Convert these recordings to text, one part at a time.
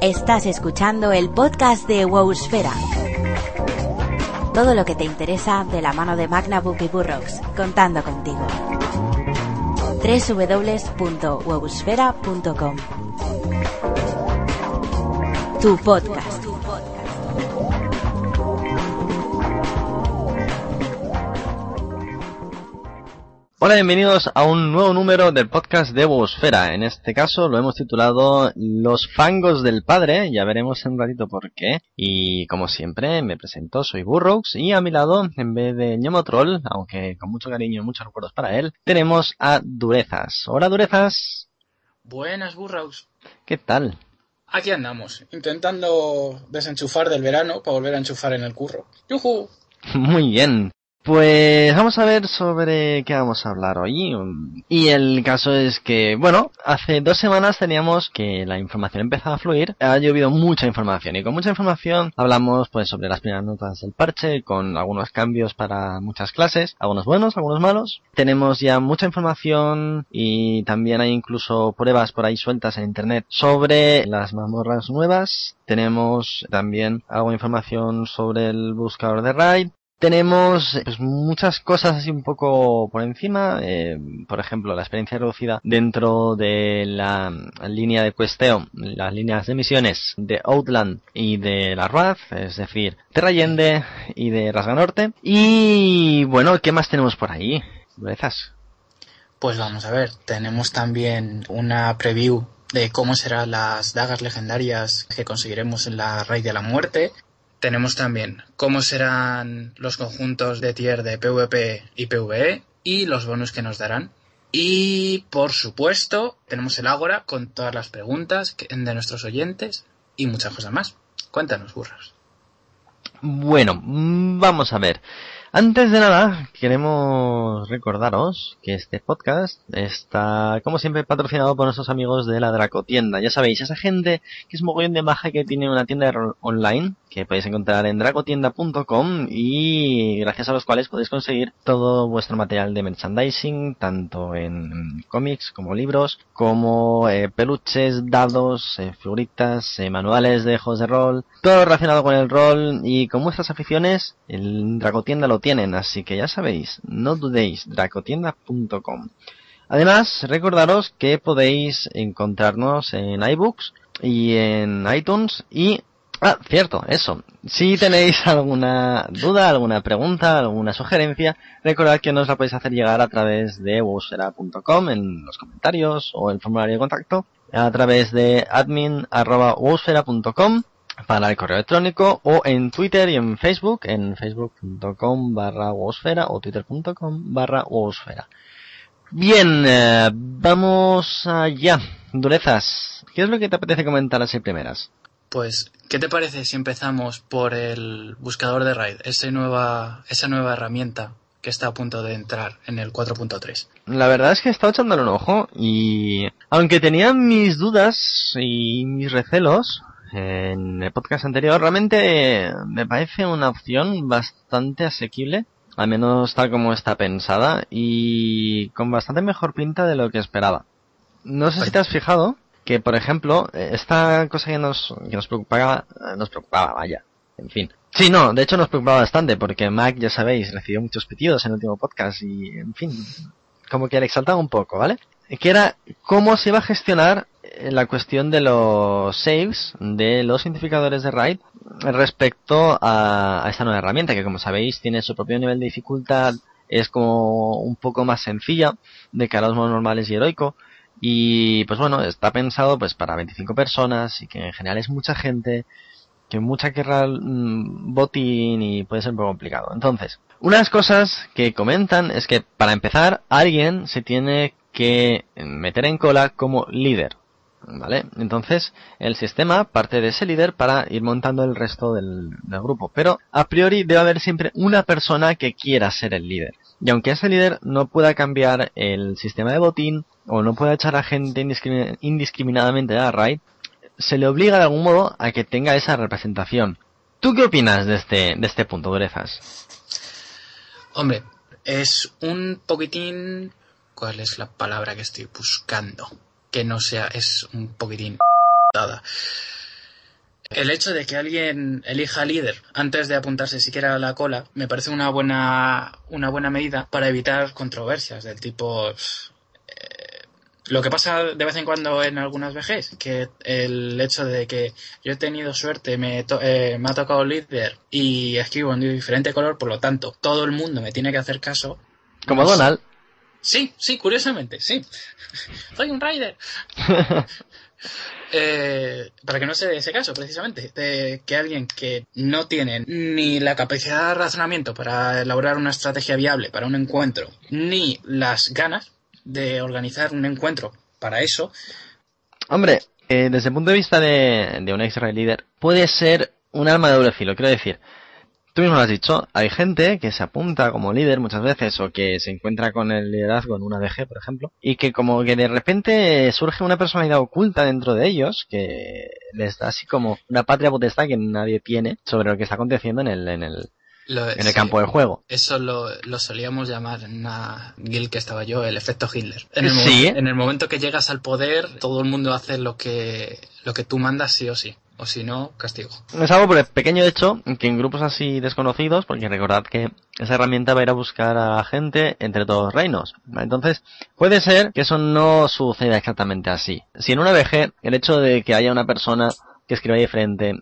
Estás escuchando el podcast de Wowsfera. Todo lo que te interesa de la mano de Magnabook y Burroughs, contando contigo. www.wowsfera.com Tu podcast. Hola, bienvenidos a un nuevo número del podcast de Bosfera. En este caso lo hemos titulado Los fangos del padre, ya veremos en un ratito por qué. Y como siempre, me presento, soy Burroughs y a mi lado, en vez de Ñomotroll, aunque con mucho cariño y muchos recuerdos para él, tenemos a Durezas. Hola, Durezas. Buenas, Burroughs. ¿Qué tal? Aquí andamos, intentando desenchufar del verano para volver a enchufar en el curro. ¡Yujú! Muy bien. Pues vamos a ver sobre qué vamos a hablar hoy. Y el caso es que, bueno, hace dos semanas teníamos que la información empezaba a fluir. Ha llovido mucha información y con mucha información hablamos pues sobre las primeras notas del parche, con algunos cambios para muchas clases, algunos buenos, algunos malos. Tenemos ya mucha información y también hay incluso pruebas por ahí sueltas en internet sobre las mazmorras nuevas. Tenemos también algo información sobre el buscador de raid tenemos pues, muchas cosas así un poco por encima, eh, por ejemplo la experiencia reducida dentro de la línea de cuesteo, las líneas de misiones de Outland y de la RAF, es decir, Terra Allende y de Rasga Norte. Y bueno, ¿qué más tenemos por ahí? ¿Berezas? Pues vamos a ver, tenemos también una preview de cómo serán las dagas legendarias que conseguiremos en la Raid de la Muerte, tenemos también cómo serán los conjuntos de tier de PvP y PvE y los bonus que nos darán. Y por supuesto, tenemos el Ágora con todas las preguntas de nuestros oyentes y muchas cosas más. Cuéntanos, burros. Bueno, vamos a ver. Antes de nada, queremos recordaros que este podcast está, como siempre, patrocinado por nuestros amigos de la Dracotienda. Ya sabéis, esa gente que es mogollón de maja que tiene una tienda online que podéis encontrar en dracotienda.com y gracias a los cuales podéis conseguir todo vuestro material de merchandising, tanto en cómics como libros, como eh, peluches, dados, eh, figuritas, eh, manuales de juegos de rol, todo relacionado con el rol y con vuestras aficiones, el Dracotienda lo tienen, así que ya sabéis, no dudéis, dracotienda.com. Además, recordaros que podéis encontrarnos en iBooks y en iTunes y Ah, cierto, eso. Si tenéis alguna duda, alguna pregunta, alguna sugerencia, recordad que nos la podéis hacer llegar a través de wowsfera.com en los comentarios o el formulario de contacto, a través de admin.wowsfera.com para el correo electrónico o en Twitter y en Facebook en facebook.com barra wowsfera o twitter.com barra wowsfera. Bien, eh, vamos allá. Durezas, ¿qué es lo que te apetece comentar así primeras? Pues, ¿qué te parece si empezamos por el buscador de RAID, esa nueva, esa nueva herramienta que está a punto de entrar en el 4.3? La verdad es que he estado echándole un ojo y aunque tenía mis dudas y mis recelos en el podcast anterior, realmente me parece una opción bastante asequible, al menos tal como está pensada y con bastante mejor pinta de lo que esperaba. No sé si te has fijado, que, por ejemplo, eh, esta cosa que nos, que nos preocupaba, eh, nos preocupaba, vaya, en fin. Sí, no, de hecho nos preocupaba bastante porque Mac, ya sabéis, recibió muchos pedidos en el último podcast y, en fin, como que le exaltaba un poco, ¿vale? Que era cómo se iba a gestionar eh, la cuestión de los saves de los identificadores de RAID respecto a, a esta nueva herramienta que como sabéis tiene su propio nivel de dificultad, es como un poco más sencilla de cara a los normales y heroico, y pues bueno, está pensado pues para 25 personas y que en general es mucha gente, que mucha querrá mm, botín y puede ser un poco complicado. Entonces, unas cosas que comentan es que para empezar alguien se tiene que meter en cola como líder. ¿Vale? Entonces, el sistema parte de ese líder para ir montando el resto del, grupo. Pero, a priori, debe haber siempre una persona que quiera ser el líder. Y aunque ese líder no pueda cambiar el sistema de botín, o no pueda echar a gente indiscrimin indiscriminadamente a la raid, se le obliga de algún modo a que tenga esa representación. ¿Tú qué opinas de este, de este punto, Brezas? Hombre, es un poquitín... ¿Cuál es la palabra que estoy buscando? Que no sea... es un poquitín... El hecho de que alguien elija líder antes de apuntarse siquiera a la cola me parece una buena, una buena medida para evitar controversias del tipo... eh, lo que pasa de vez en cuando en algunas VGs, que el hecho de que yo he tenido suerte, me, to- eh, me ha tocado líder y escribo en diferente color, por lo tanto, todo el mundo me tiene que hacer caso. Como Pues- Donald. Sí, sí, curiosamente, sí. Soy un rider. Eh, para que no se dé ese caso, precisamente, de que alguien que no tiene ni la capacidad de razonamiento para elaborar una estrategia viable para un encuentro, ni las ganas de organizar un encuentro para eso, Hombre, eh, desde el punto de vista de, de un ex líder, puede ser un arma de doble filo. Quiero decir, tú mismo lo has dicho, hay gente que se apunta como líder muchas veces o que se encuentra con el liderazgo en una DG, por ejemplo, y que como que de repente surge una personalidad oculta dentro de ellos que les da así como una patria potestad que nadie tiene sobre lo que está aconteciendo en el, en el, lo- en el sí, campo del juego. Eso lo, lo solíamos llamar en una guild que estaba yo el efecto Hitler. En el, Sí. en el momento que llegas al poder, todo el mundo hace lo que, lo que tú mandas sí o sí. O si no, castigo. Es algo por el pequeño hecho que en grupos así desconocidos, porque recordad que esa herramienta va a ir a buscar a gente entre todos los reinos. Entonces, puede ser que eso no suceda exactamente así. Si en una VG, el hecho de que haya una persona que escriba diferente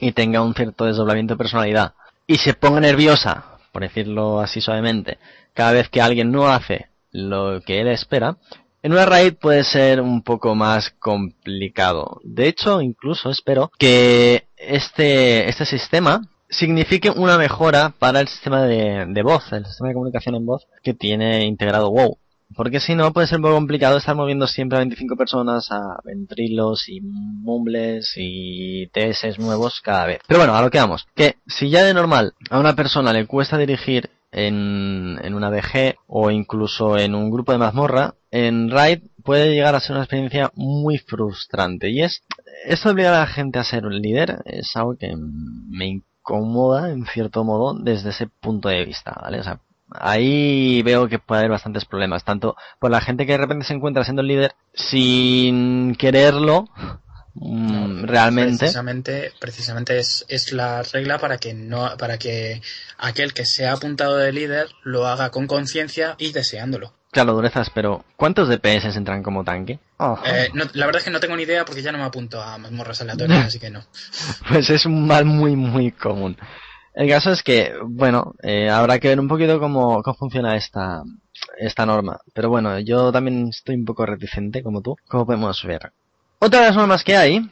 y tenga un cierto desdoblamiento de personalidad y se ponga nerviosa, por decirlo así suavemente, cada vez que alguien no hace lo que él espera, en una raid puede ser un poco más complicado. De hecho, incluso espero que este, este sistema signifique una mejora para el sistema de, de voz, el sistema de comunicación en voz que tiene integrado WoW. Porque si no, puede ser un poco complicado estar moviendo siempre a 25 personas a ventrilos y mumbles y TS nuevos cada vez. Pero bueno, a lo que vamos. Que si ya de normal a una persona le cuesta dirigir en, en una DG o incluso en un grupo de mazmorra, en Raid puede llegar a ser una experiencia muy frustrante. Y es, esto de obligar a la gente a ser un líder es algo que me incomoda en cierto modo desde ese punto de vista, ¿vale? O sea, ahí veo que puede haber bastantes problemas, tanto por la gente que de repente se encuentra siendo el líder sin quererlo, mm, No, realmente. Precisamente, precisamente es, es la regla para que no, para que aquel que se ha apuntado de líder lo haga con conciencia y deseándolo. Claro, durezas, pero ¿cuántos DPS entran como tanque? Eh, no, la verdad es que no tengo ni idea porque ya no me apunto a mazmorras aleatorias, así que no. Pues es un mal muy, muy común. El caso es que, bueno, eh, habrá que ver un poquito cómo, cómo funciona esta, esta norma. Pero bueno, yo también estoy un poco reticente, como tú, como podemos ver. Otra de las normas que hay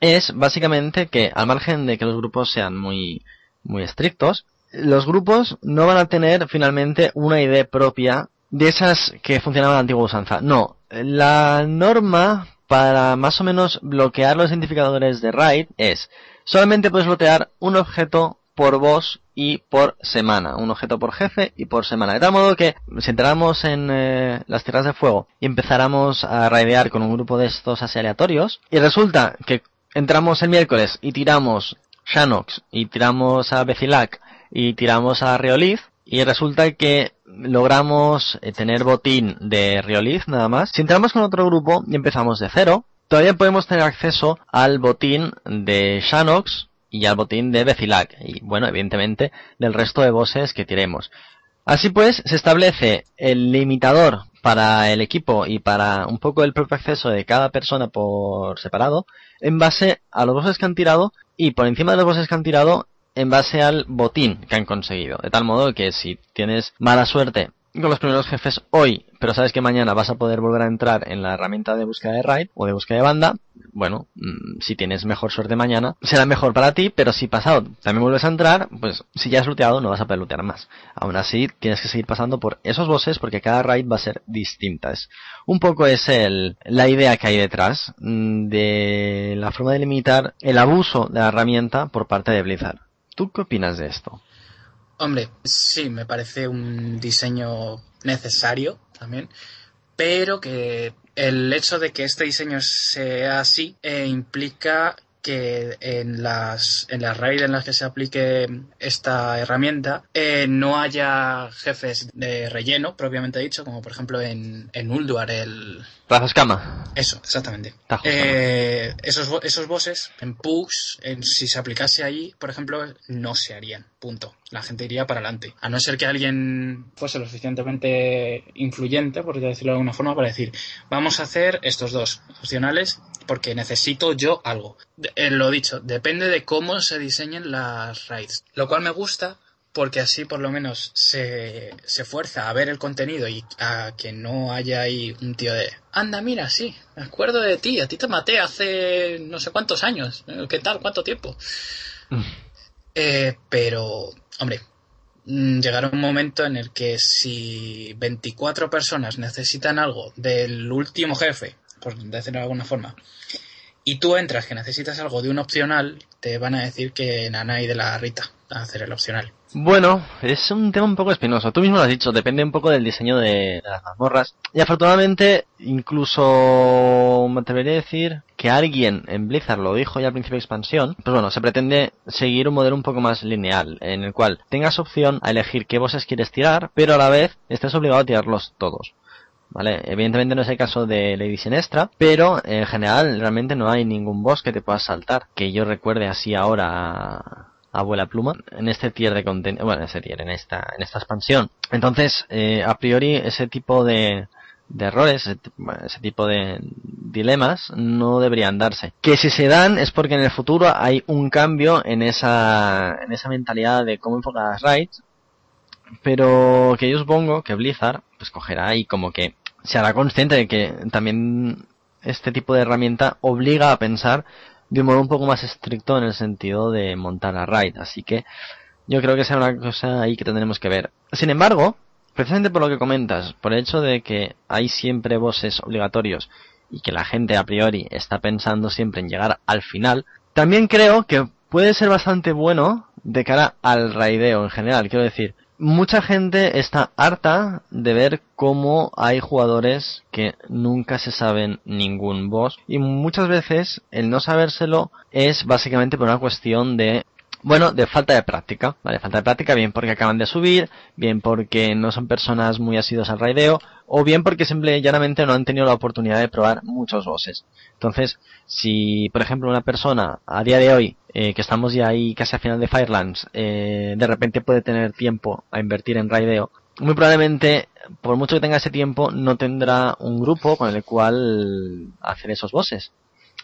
es básicamente que, al margen de que los grupos sean muy, muy estrictos, los grupos no van a tener finalmente una idea propia de esas que funcionaban a la antigua usanza. No, la norma para más o menos bloquear los identificadores de RAID es solamente puedes bloquear un objeto por boss y por semana, un objeto por jefe y por semana. De tal modo que si entráramos en eh, las tierras de fuego y empezáramos a raidear con un grupo de estos así aleatorios y resulta que entramos el miércoles y tiramos Shanox y tiramos a Becilac y tiramos a Rioliz y resulta que logramos eh, tener botín de Rioliz nada más. Si entramos con otro grupo y empezamos de cero, todavía podemos tener acceso al botín de Shanox y al botín de Becilac y bueno, evidentemente del resto de bosses que tiremos. Así pues, se establece el limitador para el equipo y para un poco el propio acceso de cada persona por separado en base a los bosses que han tirado y por encima de los bosses que han tirado en base al botín que han conseguido. De tal modo que si tienes mala suerte con los primeros jefes hoy, pero sabes que mañana vas a poder volver a entrar en la herramienta de búsqueda de raid o de búsqueda de banda, bueno, mmm, si tienes mejor suerte mañana, será mejor para ti, pero si pasado también vuelves a entrar, pues si ya has looteado no vas a poder lootear más. Aún así, tienes que seguir pasando por esos bosses porque cada raid va a ser distinta. Es un poco es el, la idea que hay detrás mmm, de la forma de limitar el abuso de la herramienta por parte de Blizzard. ¿Tú qué opinas de esto? Hombre, sí, me parece un diseño necesario también, pero que el hecho de que este diseño sea así eh, implica que en las en las raids en las que se aplique esta herramienta eh, no haya jefes de relleno propiamente dicho como por ejemplo en, en Ulduar el Eso, exactamente. Eh, esos, esos bosses en pugs, en, si se aplicase ahí, por ejemplo, no se harían. Punto. La gente iría para adelante. A no ser que alguien fuese lo suficientemente influyente, por decirlo de alguna forma, para decir, vamos a hacer estos dos opcionales porque necesito yo algo. De- eh, lo dicho, depende de cómo se diseñen las raids. Lo cual me gusta porque así por lo menos se, se fuerza a ver el contenido y a que no haya ahí un tío de anda mira sí me acuerdo de ti a ti te maté hace no sé cuántos años Eh, qué tal cuánto tiempo Mm. Eh, pero hombre mm, llegará un momento en el que si 24 personas necesitan algo del último jefe por decirlo de alguna forma y tú entras que necesitas algo de un opcional te van a decir que Nanai de la Rita a hacer el opcional Bueno, es un tema un poco espinoso. Tú mismo lo has dicho, depende un poco del diseño de, las mazmorras. Y afortunadamente, incluso me atrevería a decir que alguien en Blizzard lo dijo ya al principio de expansión. Pues bueno, se pretende seguir un modelo un poco más lineal, en el cual tengas opción a elegir qué bosses quieres tirar, pero a la vez estés obligado a tirarlos todos. ¿Vale? Evidentemente no es el caso de Lady Sinestra, pero en general realmente no hay ningún boss que te puedas saltar. Que yo recuerde así ahora abuela pluma en este tier de contenido, bueno, en este tier, en esta, en esta expansión. Entonces, eh, a priori, ese tipo de, de errores, ese, tipo de dilemas no deberían darse. Que si se dan es porque en el futuro hay un cambio en esa, en esa mentalidad de cómo enfocar las raids, pero que yo supongo que Blizzard, pues cogerá y como que se hará consciente de que también este tipo de herramienta obliga a pensar de un modo un poco más estricto en el sentido de montar la raid. Así que yo creo que será una cosa ahí que tendremos que ver. Sin embargo, precisamente por lo que comentas, por el hecho de que hay siempre bosses obligatorios y que la gente a priori está pensando siempre en llegar al final, también creo que puede ser bastante bueno de cara al raideo en general. Quiero decir, mucha gente está harta de ver cómo hay jugadores que nunca se saben ningún boss. Y muchas veces el no sabérselo es básicamente por una cuestión de bueno, de falta de práctica, ¿vale? Falta de práctica, bien porque acaban de subir, bien porque no son personas muy asiduas al raideo, o bien porque simple y llanamente no han tenido la oportunidad de probar muchos bosses. Entonces, si, por ejemplo, una persona a día de hoy, eh, que estamos ya ahí casi a final de Firelands, eh, de repente puede tener tiempo a invertir en raideo, muy probablemente, por mucho que tenga ese tiempo, no tendrá un grupo con el cual hacer esos bosses.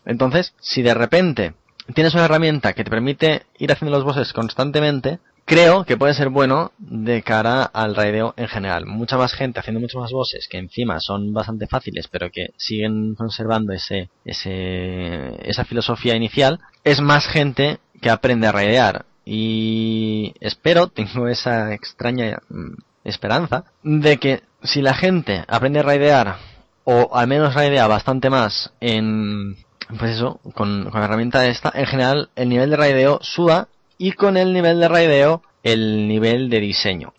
Entonces, si de repente tienes una herramienta que te permite ir haciendo los bosses constantemente, creo que puede ser bueno de cara al raideo en general. Mucha más gente haciendo muchos más bosses que encima son bastante fáciles, pero que siguen conservando ese, ese, esa filosofía inicial, es más gente que aprende a raidear. Y espero, tengo esa extraña mm, esperanza, de que si la gente aprende a raidear, o al menos raidea bastante más en, pues eso, con, con la herramienta esta, en general el nivel de raideo suba y con el nivel de raideo el nivel de diseño.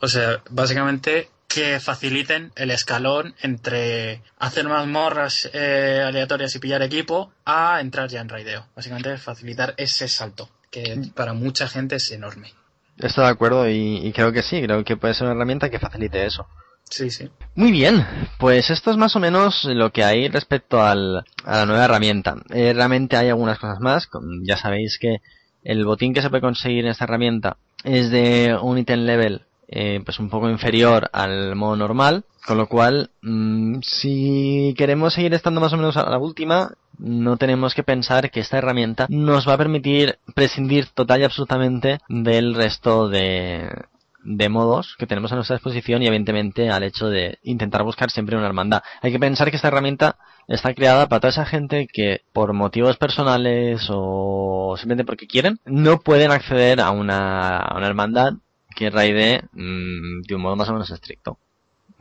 O sea, básicamente que faciliten el escalón entre hacer mazmorras eh, aleatorias y pillar equipo a entrar ya en raideo. Básicamente facilitar ese salto, que para mucha gente es enorme. Estoy de acuerdo y, y creo que sí, creo que puede ser una herramienta que facilite eso. Sí, sí. Muy bien, pues esto es más o menos lo que hay respecto al, a la nueva herramienta. Eh, realmente hay algunas cosas más, ya sabéis que el botín que se puede conseguir en esta herramienta es de un item level eh, pues un poco inferior al modo normal, con lo cual mm, si queremos seguir estando más o menos a la última, no tenemos que pensar que esta herramienta nos va a permitir prescindir total y absolutamente del resto de, de modos que tenemos a nuestra disposición y evidentemente al hecho de intentar buscar siempre una hermandad. Hay que pensar que esta herramienta está creada para toda esa gente que por motivos personales o simplemente porque quieren no pueden acceder a una, hermandad que raide mm, de un modo más o menos estricto.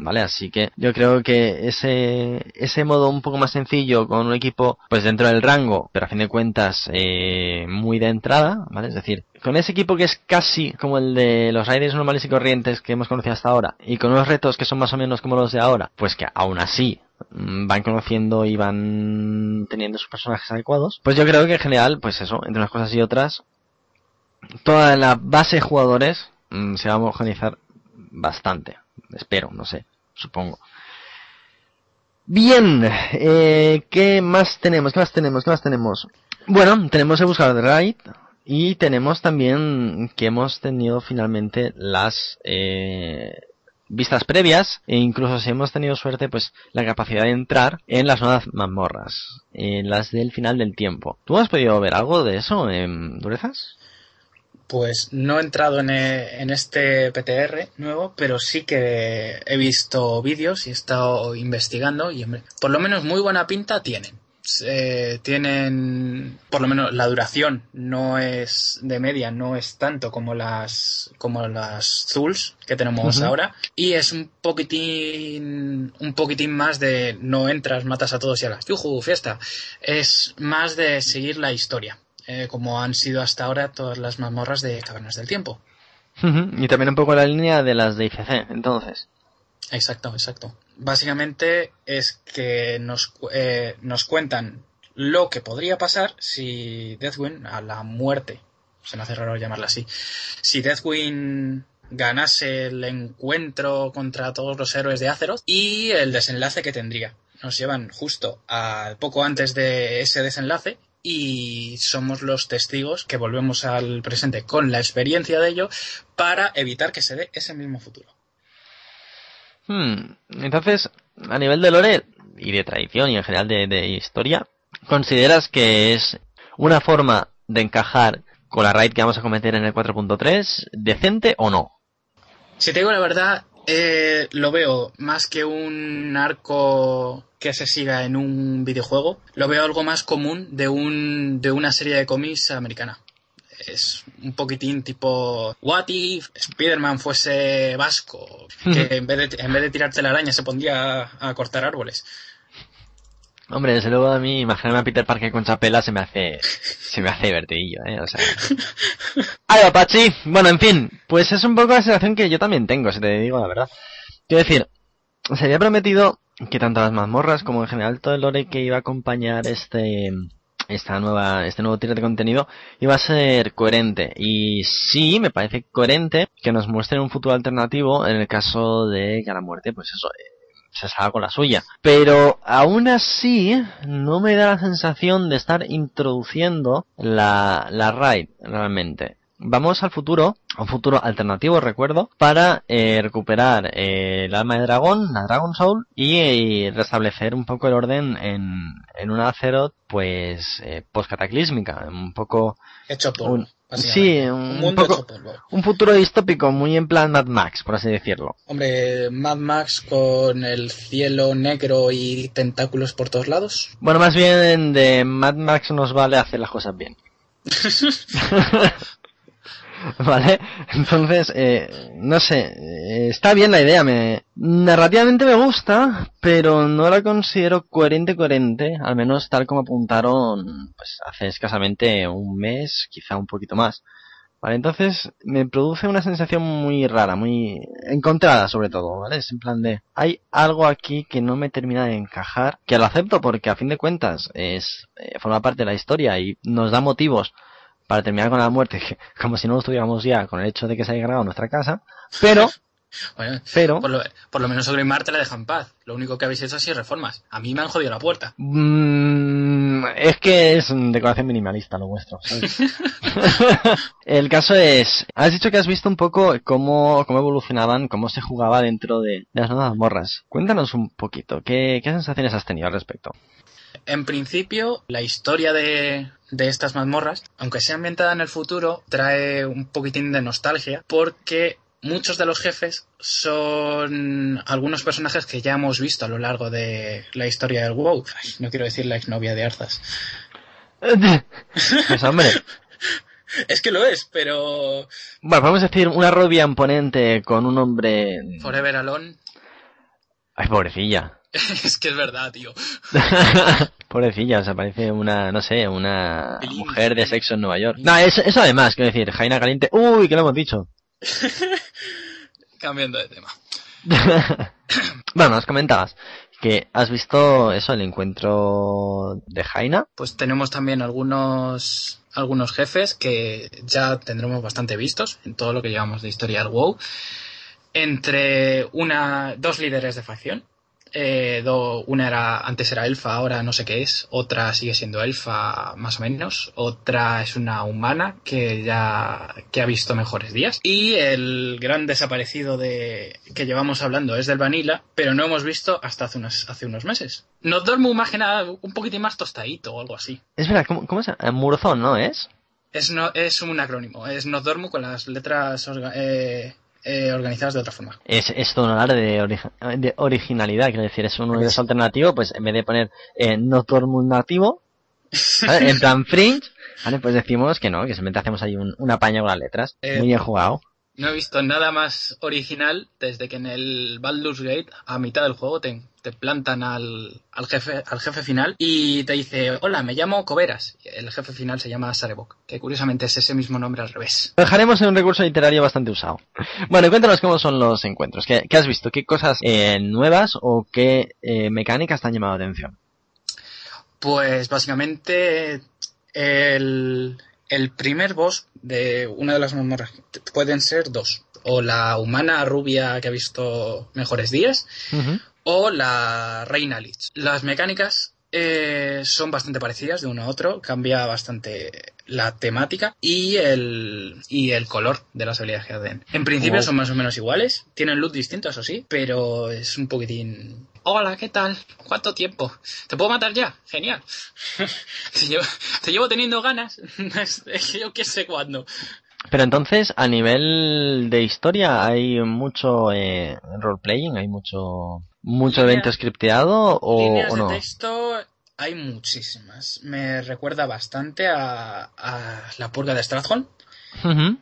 ¿Vale? Así que yo creo que ese, ese modo un poco más sencillo con un equipo pues dentro del rango, pero a fin de cuentas eh, muy de entrada, ¿vale? Es decir, con ese equipo que es casi como el de los raiders normales y corrientes que hemos conocido hasta ahora, y con unos retos que son más o menos como los de ahora, pues que aún así mm, van conociendo y van teniendo sus personajes adecuados, pues yo creo que en general, pues eso, entre unas cosas y otras, toda la base de jugadores mm, se va a homogeneizar bastante. Espero, no sé, supongo. Bien, eh, ¿qué más tenemos? ¿Qué más tenemos? ¿Qué más tenemos? Bueno, tenemos el buscador de Raid y tenemos también que hemos tenido finalmente las eh, vistas previas e incluso si hemos tenido suerte pues la capacidad de entrar en las nuevas mazmorras, en las del final del tiempo. ¿Tú has podido ver algo de eso en Durezas? Pues no he entrado en, e, en, este PTR nuevo, pero sí que he visto vídeos y he estado investigando y por lo menos muy buena pinta tienen. Eh, tienen por lo menos la duración no es de media no es tanto como las como las Zuls que tenemos ahora y es un poquitín un poquitín más de no entras matas a todos y a las yuju fiesta es más de seguir la historia eh, como han sido hasta ahora todas las mazmorras de Cavernas del Tiempo. Y también un poco la línea de las de ICC, entonces. Exacto, exacto. Básicamente es que nos, eh, nos cuentan lo que podría pasar si Deathwing, a la muerte, se me hace raro llamarla así, si Deathwing ganase el encuentro contra todos los héroes de Azeroth y el desenlace que tendría. Nos llevan justo a poco antes de ese desenlace y somos los testigos que volvemos al presente con la experiencia de ello para evitar que se dé ese mismo futuro. Hmm. Entonces, a nivel de lore y de tradición y en general de, historia, ¿consideras que es una forma de encajar con la raid que vamos a cometer en el 4.3 decente o no? Si te digo la verdad, eh, lo veo más que un arco que se siga en un videojuego, lo veo algo más común de, un, de una serie de cómics americana. Es un poquitín tipo What if Spider-Man fuese vasco, que en vez, de, en vez de tirarte la araña se pondría a, cortar árboles. Hombre, desde luego a mí imaginarme a Peter Parker con chapela se me hace se me hace divertidillo, eh, o sea. Ay, Apache. Bueno, en fin, pues es un poco la sensación que yo también tengo, si te digo la verdad. Quiero decir, se había prometido que tanto las mazmorras como en general todo el lore que iba a acompañar este esta nueva este nuevo tier de contenido iba a ser coherente y sí me parece coherente que nos muestren un futuro alternativo en el caso de que a la muerte pues eso eh, se salga con la suya pero aún así no me da la sensación de estar introduciendo la la raid realmente vamos al futuro, a un futuro alternativo, recuerdo, para eh, recuperar eh, el alma de dragón, la Dragon Soul, y, restablecer un poco el orden en, en una Azeroth, pues, eh, post-cataclísmica, un poco... Hecho polvo. Sí, un, mundo poco, un futuro distópico muy en plan Mad Max, por así decirlo. Hombre, Mad Max con el cielo negro y tentáculos por todos lados. Bueno, más bien de Mad Max nos vale hacer las cosas bien. ¿Vale? Entonces, eh, no sé, eh, está bien la idea, me narrativamente me gusta, pero no la considero coherente coherente, al menos tal como apuntaron pues hace escasamente un mes, quizá un poquito más. Vale, entonces me produce una sensación muy rara, muy encontrada sobre todo, ¿vale? Es en plan de, hay algo aquí que no me termina de encajar, que lo acepto porque a fin de cuentas es, eh, forma parte de la historia y nos da motivos para terminar con la muerte, como si no estuviéramos ya con el hecho de que se haya cargado nuestra casa, pero... pero por lo, por lo, menos sobre Marte la dejan en paz. Lo único que habéis hecho es reformas. A mí me han jodido la puerta. Mm, es que es decoración minimalista lo vuestro. el caso es, has dicho que has visto un poco cómo, cómo evolucionaban, cómo se jugaba dentro de, las nuevas morras. Cuéntanos un poquito, ¿qué, qué sensaciones has tenido al respecto? En principio, la historia de, de estas mazmorras, aunque sea ambientada en el futuro, trae un poquitín de nostalgia porque muchos de los jefes son algunos personajes que ya hemos visto a lo largo de la historia del WoW. no quiero decir la exnovia de Arzas. pues hombre. Es que lo es, pero... Bueno, podemos decir una rubia imponente con un hombre... Forever Alone. Ay, pobrecilla. es que es verdad, tío. Pobrecilla, o sea, parece una, no sé, una mujer de sexo en Nueva York. No, eso, eso además, quiero decir, Jaina Caliente. Uy, que lo hemos dicho. Cambiando de tema. bueno, nos comentabas que has visto eso, el encuentro de Jaina. Pues tenemos también algunos, algunos jefes que ya tendremos bastante vistos en todo lo que llevamos de historia del WoW. Entre una, dos líderes de facción, Eh, do- una era, antes era elfa, ahora no sé qué es. Otra sigue siendo elfa, más o menos. Otra es una humana que ya, que ha visto mejores días. Y el gran desaparecido de, que llevamos hablando es del Vanilla, pero no hemos visto hasta hace unos, hace unos meses. Nos duerme más que nada un poquitín más tostadito o algo así. Es verdad, ¿cómo, cómo llama? Murzón, ¿no es? Es, no, es un acrónimo, es Nodormu con las letras orga- eh, eh, organizadas de otra forma. Es, es todo un hablar de, origi- de originalidad, quiero decir, es un universo alternativo, pues en vez de poner eh, no todo el mundo nativo, ¿vale? en plan fringe, ¿vale? Pues decimos que no, que simplemente hacemos ahí un, una paña con las letras. Eh, Muy bien jugado. No he visto nada más original desde que en el Baldur's Gate, a mitad del juego, te, te plantan al, al, jefe, al jefe final y te dice, hola, me llamo Coveras. El jefe final se llama Sarebok, que curiosamente es ese mismo nombre al revés. Lo dejaremos en un recurso literario bastante usado. Bueno, cuéntanos cómo son los encuentros. ¿Qué, qué has visto? ¿Qué cosas eh, nuevas o qué eh, mecánicas te han llamado la atención? Pues básicamente el, el primer boss de una de las mazmorras pueden ser dos. O la humana rubia que ha visto mejores días, Ujú. O la Reina Lich. Las mecánicas eh, son bastante parecidas de uno a otro, cambia bastante la temática y el, y el color de las habilidades que hacen. En principio Wow. son más o menos iguales, tienen loot distinto, eso sí, pero es un poquitín... Hola, ¿qué tal? ¿Cuánto tiempo? ¿Te puedo matar ya? Genial. te, llevo, te llevo teniendo ganas. Yo qué sé cuándo. Pero entonces, a nivel de historia, hay mucho eh, roleplaying, hay mucho mucho evento scripteado o, Líneas o no. de texto hay muchísimas. Me recuerda bastante a, a la purga de Stratholm. Ujú.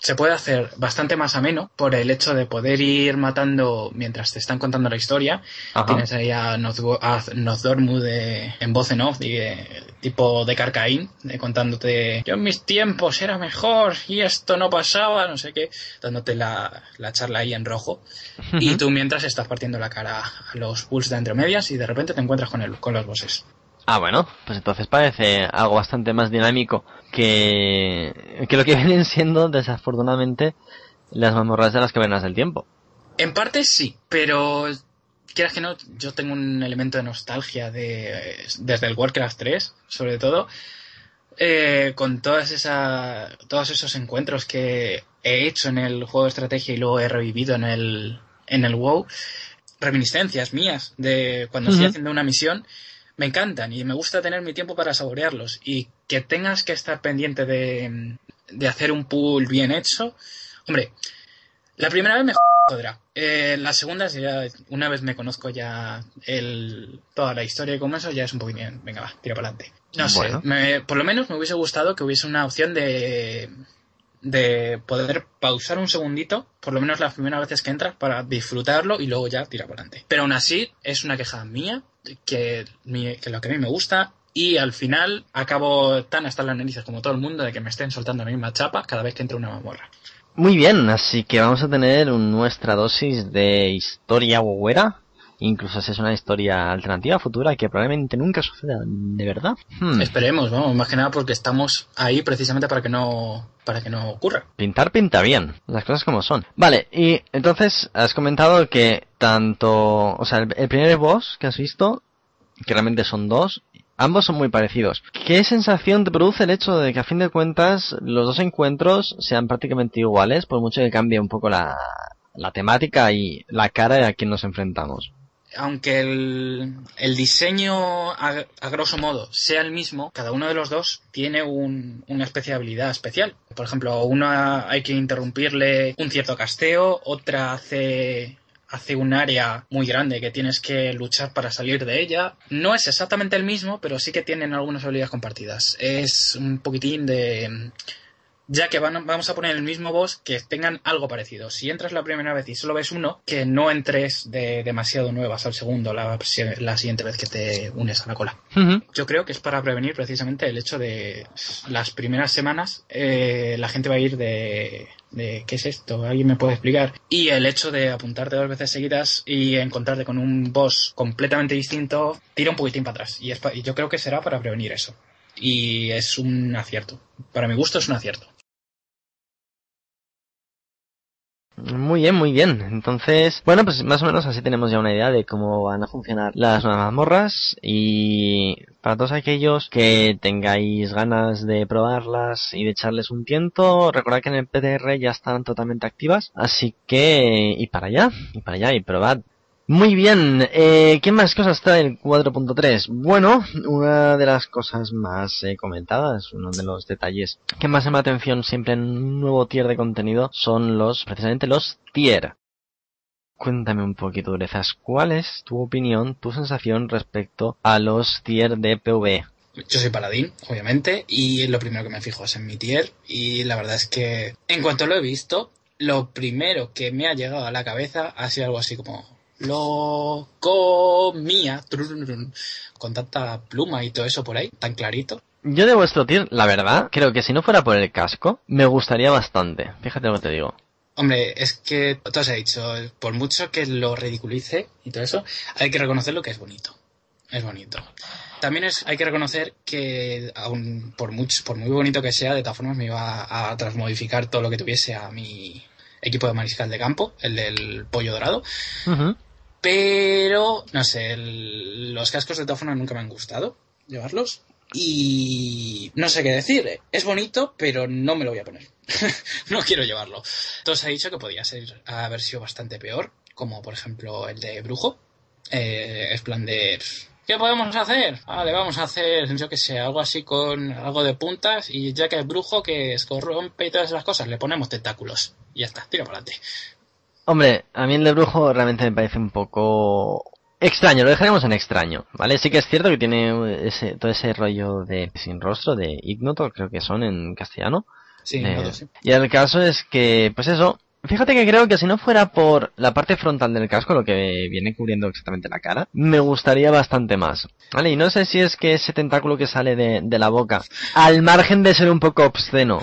Se puede hacer bastante más ameno por el hecho de poder ir matando mientras te están contando la historia. Ajá. Tienes ahí a Nozdor- a Nozdormu de, en voz en off, de- tipo de Carcaín, de contándote, yo en mis tiempos era mejor y esto no pasaba, no sé qué, dándote la, la charla ahí en rojo. Y tú mientras estás partiendo la cara a los bulls de entre medias y de repente te encuentras con, el, con los bosses. Ah, bueno, pues entonces parece algo bastante más dinámico que, que lo que vienen siendo, desafortunadamente, las mazmorras de las cavernas del tiempo. En parte sí, pero quieras que no, yo tengo un elemento de nostalgia de desde el Warcraft 3, sobre todo, eh, con todas esa, todos esos encuentros que he hecho en el juego de estrategia y luego he revivido en el, en el WoW, reminiscencias mías de cuando estoy Ujú. haciendo una misión, me encantan y me gusta tener mi tiempo para saborearlos y que tengas que estar pendiente de, de hacer un pool bien hecho. Hombre, la primera vez me joderá. Eh, la segunda, ya, una vez me conozco ya el, toda la historia y como eso, ya es un poquito bien. Venga, va, tira para adelante. No Bueno. sé, me- por lo menos me hubiese gustado que hubiese una opción de, de poder pausar un segundito, por lo menos las primeras veces que entras, para disfrutarlo y luego ya tirar para adelante. Pero aún así, es una queja mía, que, lo que a mí me gusta. Y al final acabo tan hasta las narices como todo el mundo de que me estén soltando la misma chapa cada vez que entro a una mazmorra. Muy bien, así que vamos a tener nuestra dosis de historia wowera. Incluso si es una historia alternativa futura que probablemente nunca suceda de verdad. Hmm, Esperemos, vamos, más que nada porque estamos ahí precisamente para que no, para que no ocurra. Pintar pinta bien, las cosas como son. Vale, y entonces has comentado que tanto, o sea, el, el primer boss que has visto, que realmente son dos, ambos son muy parecidos. ¿Qué sensación te produce el hecho de que a fin de cuentas los dos encuentros sean prácticamente iguales, por mucho que cambie un poco la, la temática y la cara a quien nos enfrentamos? Aunque el, el diseño a, grosso modo sea el mismo, cada uno de los dos tiene un- una especie de habilidad especial. Por ejemplo, una hay que interrumpirle un cierto casteo, otra hace hace un área muy grande que tienes que luchar para salir de ella. No es exactamente el mismo, pero sí que tienen algunas habilidades compartidas. Es un poquitín de... Ya que van- vamos a poner el mismo boss, que tengan algo parecido. Si entras la primera vez y solo ves uno, que no entres de demasiado nuevas al segundo la, la siguiente vez que te unes a la cola. Yo creo que es para prevenir precisamente el hecho de las primeras semanas eh, la gente va a ir de, de ¿qué es esto? ¿Alguien me puede explicar? Y el hecho de apuntarte dos veces seguidas y encontrarte con un boss completamente distinto tira un poquitín para atrás. Y, es pa- y yo creo que será para prevenir eso. Y es un acierto. Para mi gusto es un acierto. Muy bien, muy bien. Entonces, bueno, pues más o menos así tenemos ya una idea de cómo van a funcionar las nuevas mazmorras y para todos aquellos que tengáis ganas de probarlas y de echarles un tiento, recordad que en el PDR ya están totalmente activas, así que y para allá, y para allá y probad. Muy bien, eh, ¿qué más cosas trae el 4.3? Bueno, una de las cosas más eh, comentadas, uno de los detalles que más llama atención siempre en un nuevo tier de contenido son los, precisamente los tier. Cuéntame un poquito, Durezas, ¿cuál es tu opinión, tu sensación respecto a los tier de PvE? Yo soy paladín, obviamente, y lo primero que me fijo es en mi tier, y la verdad es que en cuanto lo he visto, lo primero que me ha llegado a la cabeza ha sido algo así como lo comía con tanta pluma y todo eso por ahí, tan clarito. Yo de vuestro tier, la verdad, creo que si no fuera por el casco, me gustaría bastante. Fíjate lo que te digo. Hombre, es que tú has dicho, por mucho que lo ridiculice y todo eso, hay que reconocer lo que es bonito. Es bonito. También es, hay que reconocer que, aun por mucho, por muy bonito que sea, de todas formas me iba a transmodificar todo lo que tuviese a mi equipo de mariscal de campo, el del pollo dorado. Pero, no sé, los cascos de todas nunca me han gustado llevarlos. Y no sé qué decir. Es bonito, pero no me lo voy a poner. no quiero llevarlo. Entonces ha dicho que podía ser, haber sido bastante peor, como por ejemplo el de Brujo. Eh, es plan de ¿Qué podemos hacer? Vale, vamos a hacer, yo que sé, algo así con algo de puntas y ya que es brujo que es corrompe y todas esas cosas, le ponemos tentáculos. Y ya está, tira para adelante. Hombre, a mí el de brujo realmente me parece un poco extraño, lo dejaremos en extraño, ¿vale? Sí que es cierto que tiene ese, todo ese rollo de sin rostro, de ignoto, creo que son en castellano. Sí, eh, sí. Y el caso es que, pues eso, Fíjate que creo que si no fuera por la parte frontal del casco, lo que viene cubriendo exactamente la cara, me gustaría bastante más. Vale, y no sé si es que ese tentáculo que sale de, de la boca, al margen de ser un poco obsceno,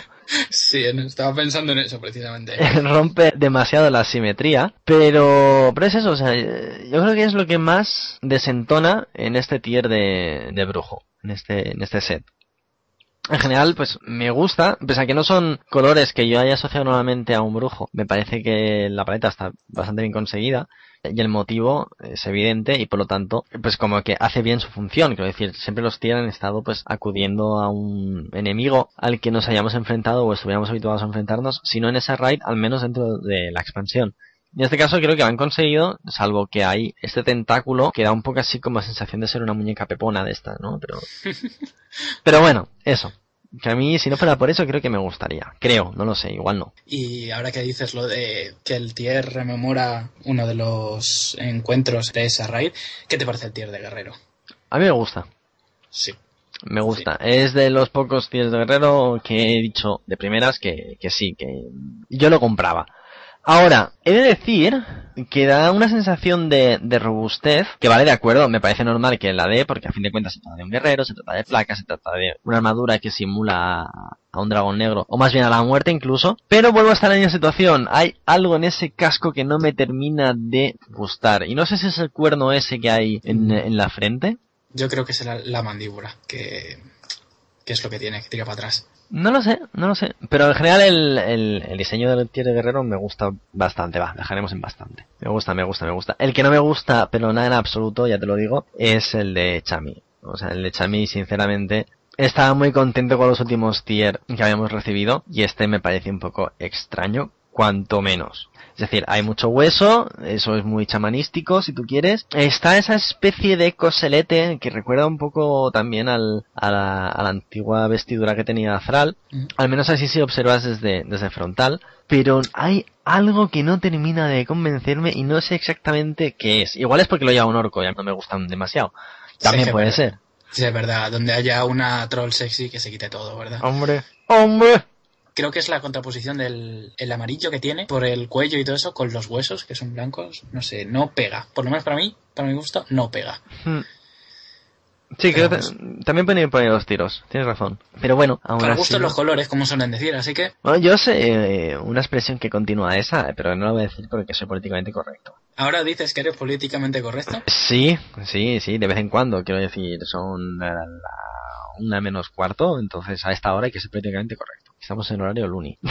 Sí, estaba pensando en eso precisamente. rompe demasiado la simetría, pero, pero es eso, o sea, yo creo que es lo que más desentona en este tier de, de brujo, en este, en este set. En general, pues me gusta, pese a que no son colores que yo haya asociado normalmente a un brujo. Me parece que la paleta está bastante bien conseguida y el motivo es evidente y por lo tanto, pues como que hace bien su función. Quiero decir, siempre los tienen estado pues acudiendo a un enemigo al que nos hayamos enfrentado o estuviéramos habituados a enfrentarnos, sino en esa raid, al menos dentro de la expansión. En este caso creo que lo han conseguido, salvo que hay este tentáculo que da un poco así como la sensación de ser una muñeca pepona de esta, ¿no? Pero, pero bueno, eso. Que a mí, si no fuera por eso, creo que me gustaría. Creo, no lo sé, igual no. Y ahora que dices lo de que el tier rememora uno de los encuentros de esa raid, ¿qué te parece el tier de guerrero? A mí me gusta. Sí. Me gusta. Es de los pocos tiers de guerrero que he dicho de primeras que, que sí, que yo lo compraba. Ahora, he de decir que da una sensación de, robustez, que vale de acuerdo, me parece normal que la dé, porque a fin de cuentas se trata de un guerrero, se trata de placas, se trata de una armadura que simula a un dragón negro, o más bien a la muerte incluso, pero vuelvo a estar en esa situación, hay algo en ese casco que no me termina de gustar, y no sé si es el cuerno ese que hay en, la frente. Yo creo que es la mandíbula, que, que es lo que tiene, que tira para atrás. No lo sé, no lo sé. Pero en general el, el, el diseño del tier de guerrero me gusta bastante. Va, dejaremos en bastante. Me gusta, me gusta, me gusta. El que no me gusta, pero nada en absoluto, ya te lo digo, es el de Chami. O sea, el de Chami, sinceramente, estaba muy contento con los últimos tier que habíamos recibido. Y este me parece un poco extraño, cuanto menos. Es decir, hay mucho hueso, eso es muy chamanístico, si tú quieres. Está esa especie de coselete que recuerda un poco también al, a, la, a la antigua vestidura que tenía Azral. Al menos así si observas desde, desde frontal. Pero hay algo que no termina de convencerme y no sé exactamente qué es. Igual es porque lo lleva un orco, ya no me gustan demasiado. También sí, puede verdad. ser. Sí, es verdad. Donde haya una troll sexy que se quite todo, ¿verdad? Hombre, hombre creo que es la contraposición del el amarillo que tiene por el cuello y todo eso con los huesos que son blancos. No sé, no pega. Por lo menos para mí, para mi gusto, no pega. Hmm. Sí, creo que también pueden ir por ahí los tiros, tienes razón. Pero bueno, aún Para así... gusto los colores, como suelen decir, así que... Bueno, yo sé eh, una expresión que continúa esa, pero no la voy a decir porque soy políticamente correcto. ¿Ahora dices que eres políticamente correcto? Sí, sí, sí, de vez en cuando, quiero decir, son la, la, una menos cuarto, entonces a esta hora hay que ser políticamente correcto. Estamos en horario luni.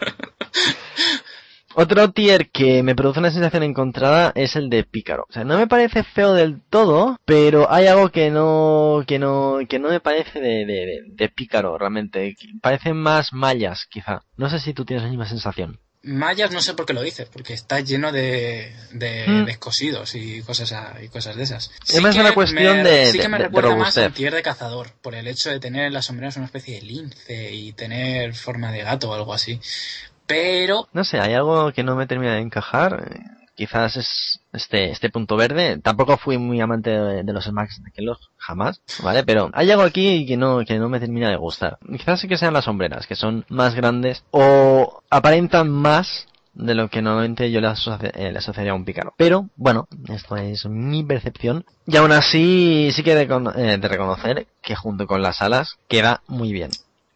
Otro tier que me produce una sensación encontrada es el de pícaro. O sea, no me parece feo del todo, pero hay algo que no, que no, que no me parece de, de, de pícaro realmente. Parecen más mallas, quizá. No sé si tú tienes la misma sensación. Mallas no sé por qué lo dices, porque está lleno de, de Mm. descosidos y cosas, a- y cosas de esas. Es más una cuestión me- de- Sí que me de- de recuerda más tier de cazador, por el hecho de tener en las sombreras una especie de lince y tener forma de gato o algo así. Pero No sé, hay algo que no me termina de encajar. Quizás es este, este punto verde. Tampoco fui muy amante de, de los Smacks de Kellogg, jamás, ¿vale? Pero hay algo aquí que no, que no me termina de gustar. Quizás sí que sean las sombreras, que son más grandes o aparentan más de lo que normalmente yo le, asoci- eh, le asociaría a un pícaro. Pero, bueno, esto es mi percepción. Y aún así, sí que he de, eh, de reconocer que junto con las alas queda muy bien.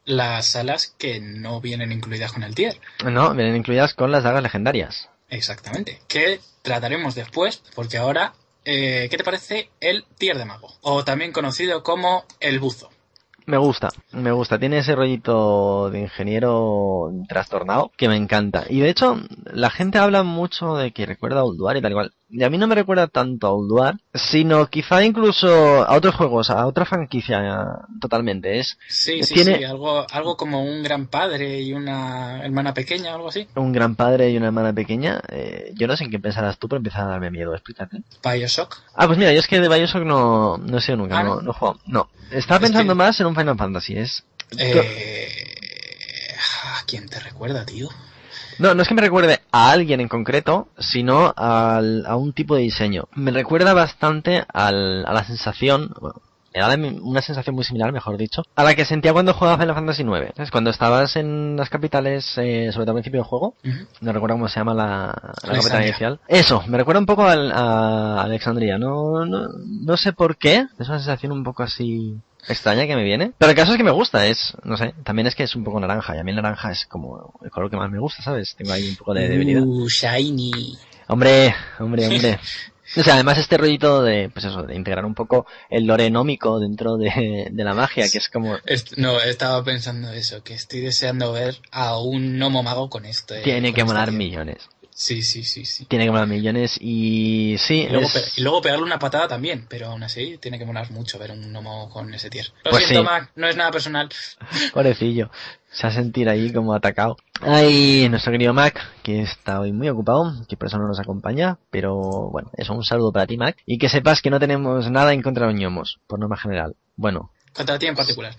las alas que no vienen incluidas con el tier. No, vienen incluidas con las dagas legendarias. Exactamente. Que trataremos después, porque ahora, eh, ¿qué te parece el tier de mago? O también conocido como el buzo. Me gusta, me gusta. Tiene ese rollito de ingeniero trastornado que me encanta. Y de hecho, la gente habla mucho de que recuerda a Ulduar y tal igual. Y a mí no me recuerda tanto a Ulduar, sino quizá incluso a otros juegos, a otra franquicia totalmente. Es Sí, sí, Tiene- sí, algo, algo como un gran padre y una hermana pequeña, algo así. un gran padre y una hermana pequeña. Eh, yo no sé en qué pensarás tú, pero empieza a darme miedo. Explícate. Bioshock. Ah, pues mira, yo es que de Bioshock no, no he sido nunca, Ah, no, ¿no? he jugado. No, estaba Es pensando que- más en un Final Fantasy. Es Eh, ¿A quién te recuerda, tío? No, no es que me recuerde a alguien en concreto, sino al- a un tipo de diseño. Me recuerda bastante al- a la sensación, bueno, me da una sensación muy similar, mejor dicho, a la que sentía cuando jugaba Final Fantasy IX. ¿Sabes? Cuando estabas en las capitales, eh, sobre todo al principio del juego, no recuerdo cómo se llama la, la capital inicial. Eso, me recuerda un poco al- a Alexandria. No, no, no sé por qué, es una sensación un poco así extraña que me viene. Pero el caso es que me gusta, es, no sé, también es que es un poco naranja, y a mí el naranja es como el color que más me gusta, ¿sabes? Tengo ahí un poco de debilidad. Uh, shiny. Hombre, hombre, hombre. O sea, además este rollito de, pues eso, de integrar un poco el lore nómico dentro de, de la magia, que es como, no, estaba pensando eso, que estoy deseando ver a un gnomo mago con este. tiene con que este molar millones. Sí, sí, sí, sí. Tiene que molar millones y sí, Y luego, es- pe- y luego pegarle una patada también, pero aún así tiene que molar mucho ver un gnomo con ese tier. Lo Pues siento, sí. Mac, no es nada personal. Pobrecillo. Se ha sentir ahí como atacado. Ay, nuestro querido Mac, que está hoy muy ocupado, que por eso no nos acompaña, pero bueno, eso, un saludo para ti, Mac. Y que sepas que no tenemos nada en contra de los ñomos, por norma general. Bueno, Contra ti en particular.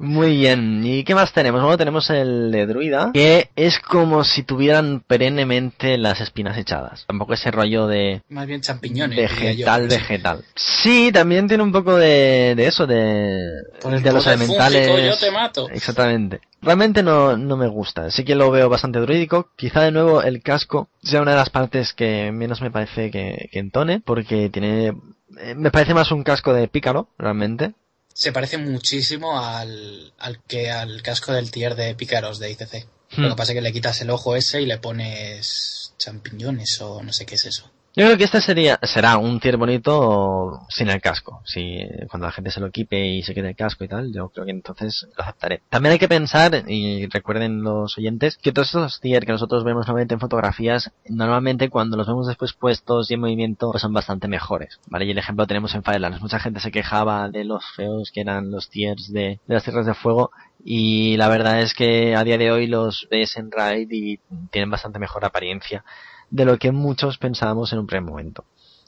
Muy bien. ¿Y qué más tenemos? Bueno, tenemos el de Druida, que es como si tuvieran perennemente las espinas echadas. Tampoco ese rollo de Más bien champiñones. yo, vegetal, sí. vegetal. Sí, también tiene un poco de, de eso, de, Por el de los elementales. fúngico yo te mato. Exactamente. Realmente no, no me gusta. Sí que lo veo bastante druídico. Quizá de nuevo el casco sea una de las partes que menos me parece que, que entone, porque tiene, eh, me parece más un casco de pícaro, realmente. Se parece muchísimo al, al que al casco del tier de pícaros de ICC. Hmm. Lo que pasa es que le quitas el ojo ese y le pones champiñones o no sé qué es eso. Yo creo que este sería, será un tier bonito sin el casco. Si cuando la gente se lo equipe y se quede el casco y tal, yo creo que entonces lo aceptaré. También hay que pensar, y recuerden los oyentes, que todos estos tier que nosotros vemos normalmente en fotografías, normalmente cuando los vemos después puestos y en movimiento, pues son bastante mejores. ¿Vale? Y el ejemplo lo tenemos en Firelands. Mucha gente se quejaba de los feos que eran los tiers de, de las tierras de fuego. Y la verdad es que a día de hoy los ves en Raid y tienen bastante mejor apariencia de lo que muchos pensábamos en un primer momento.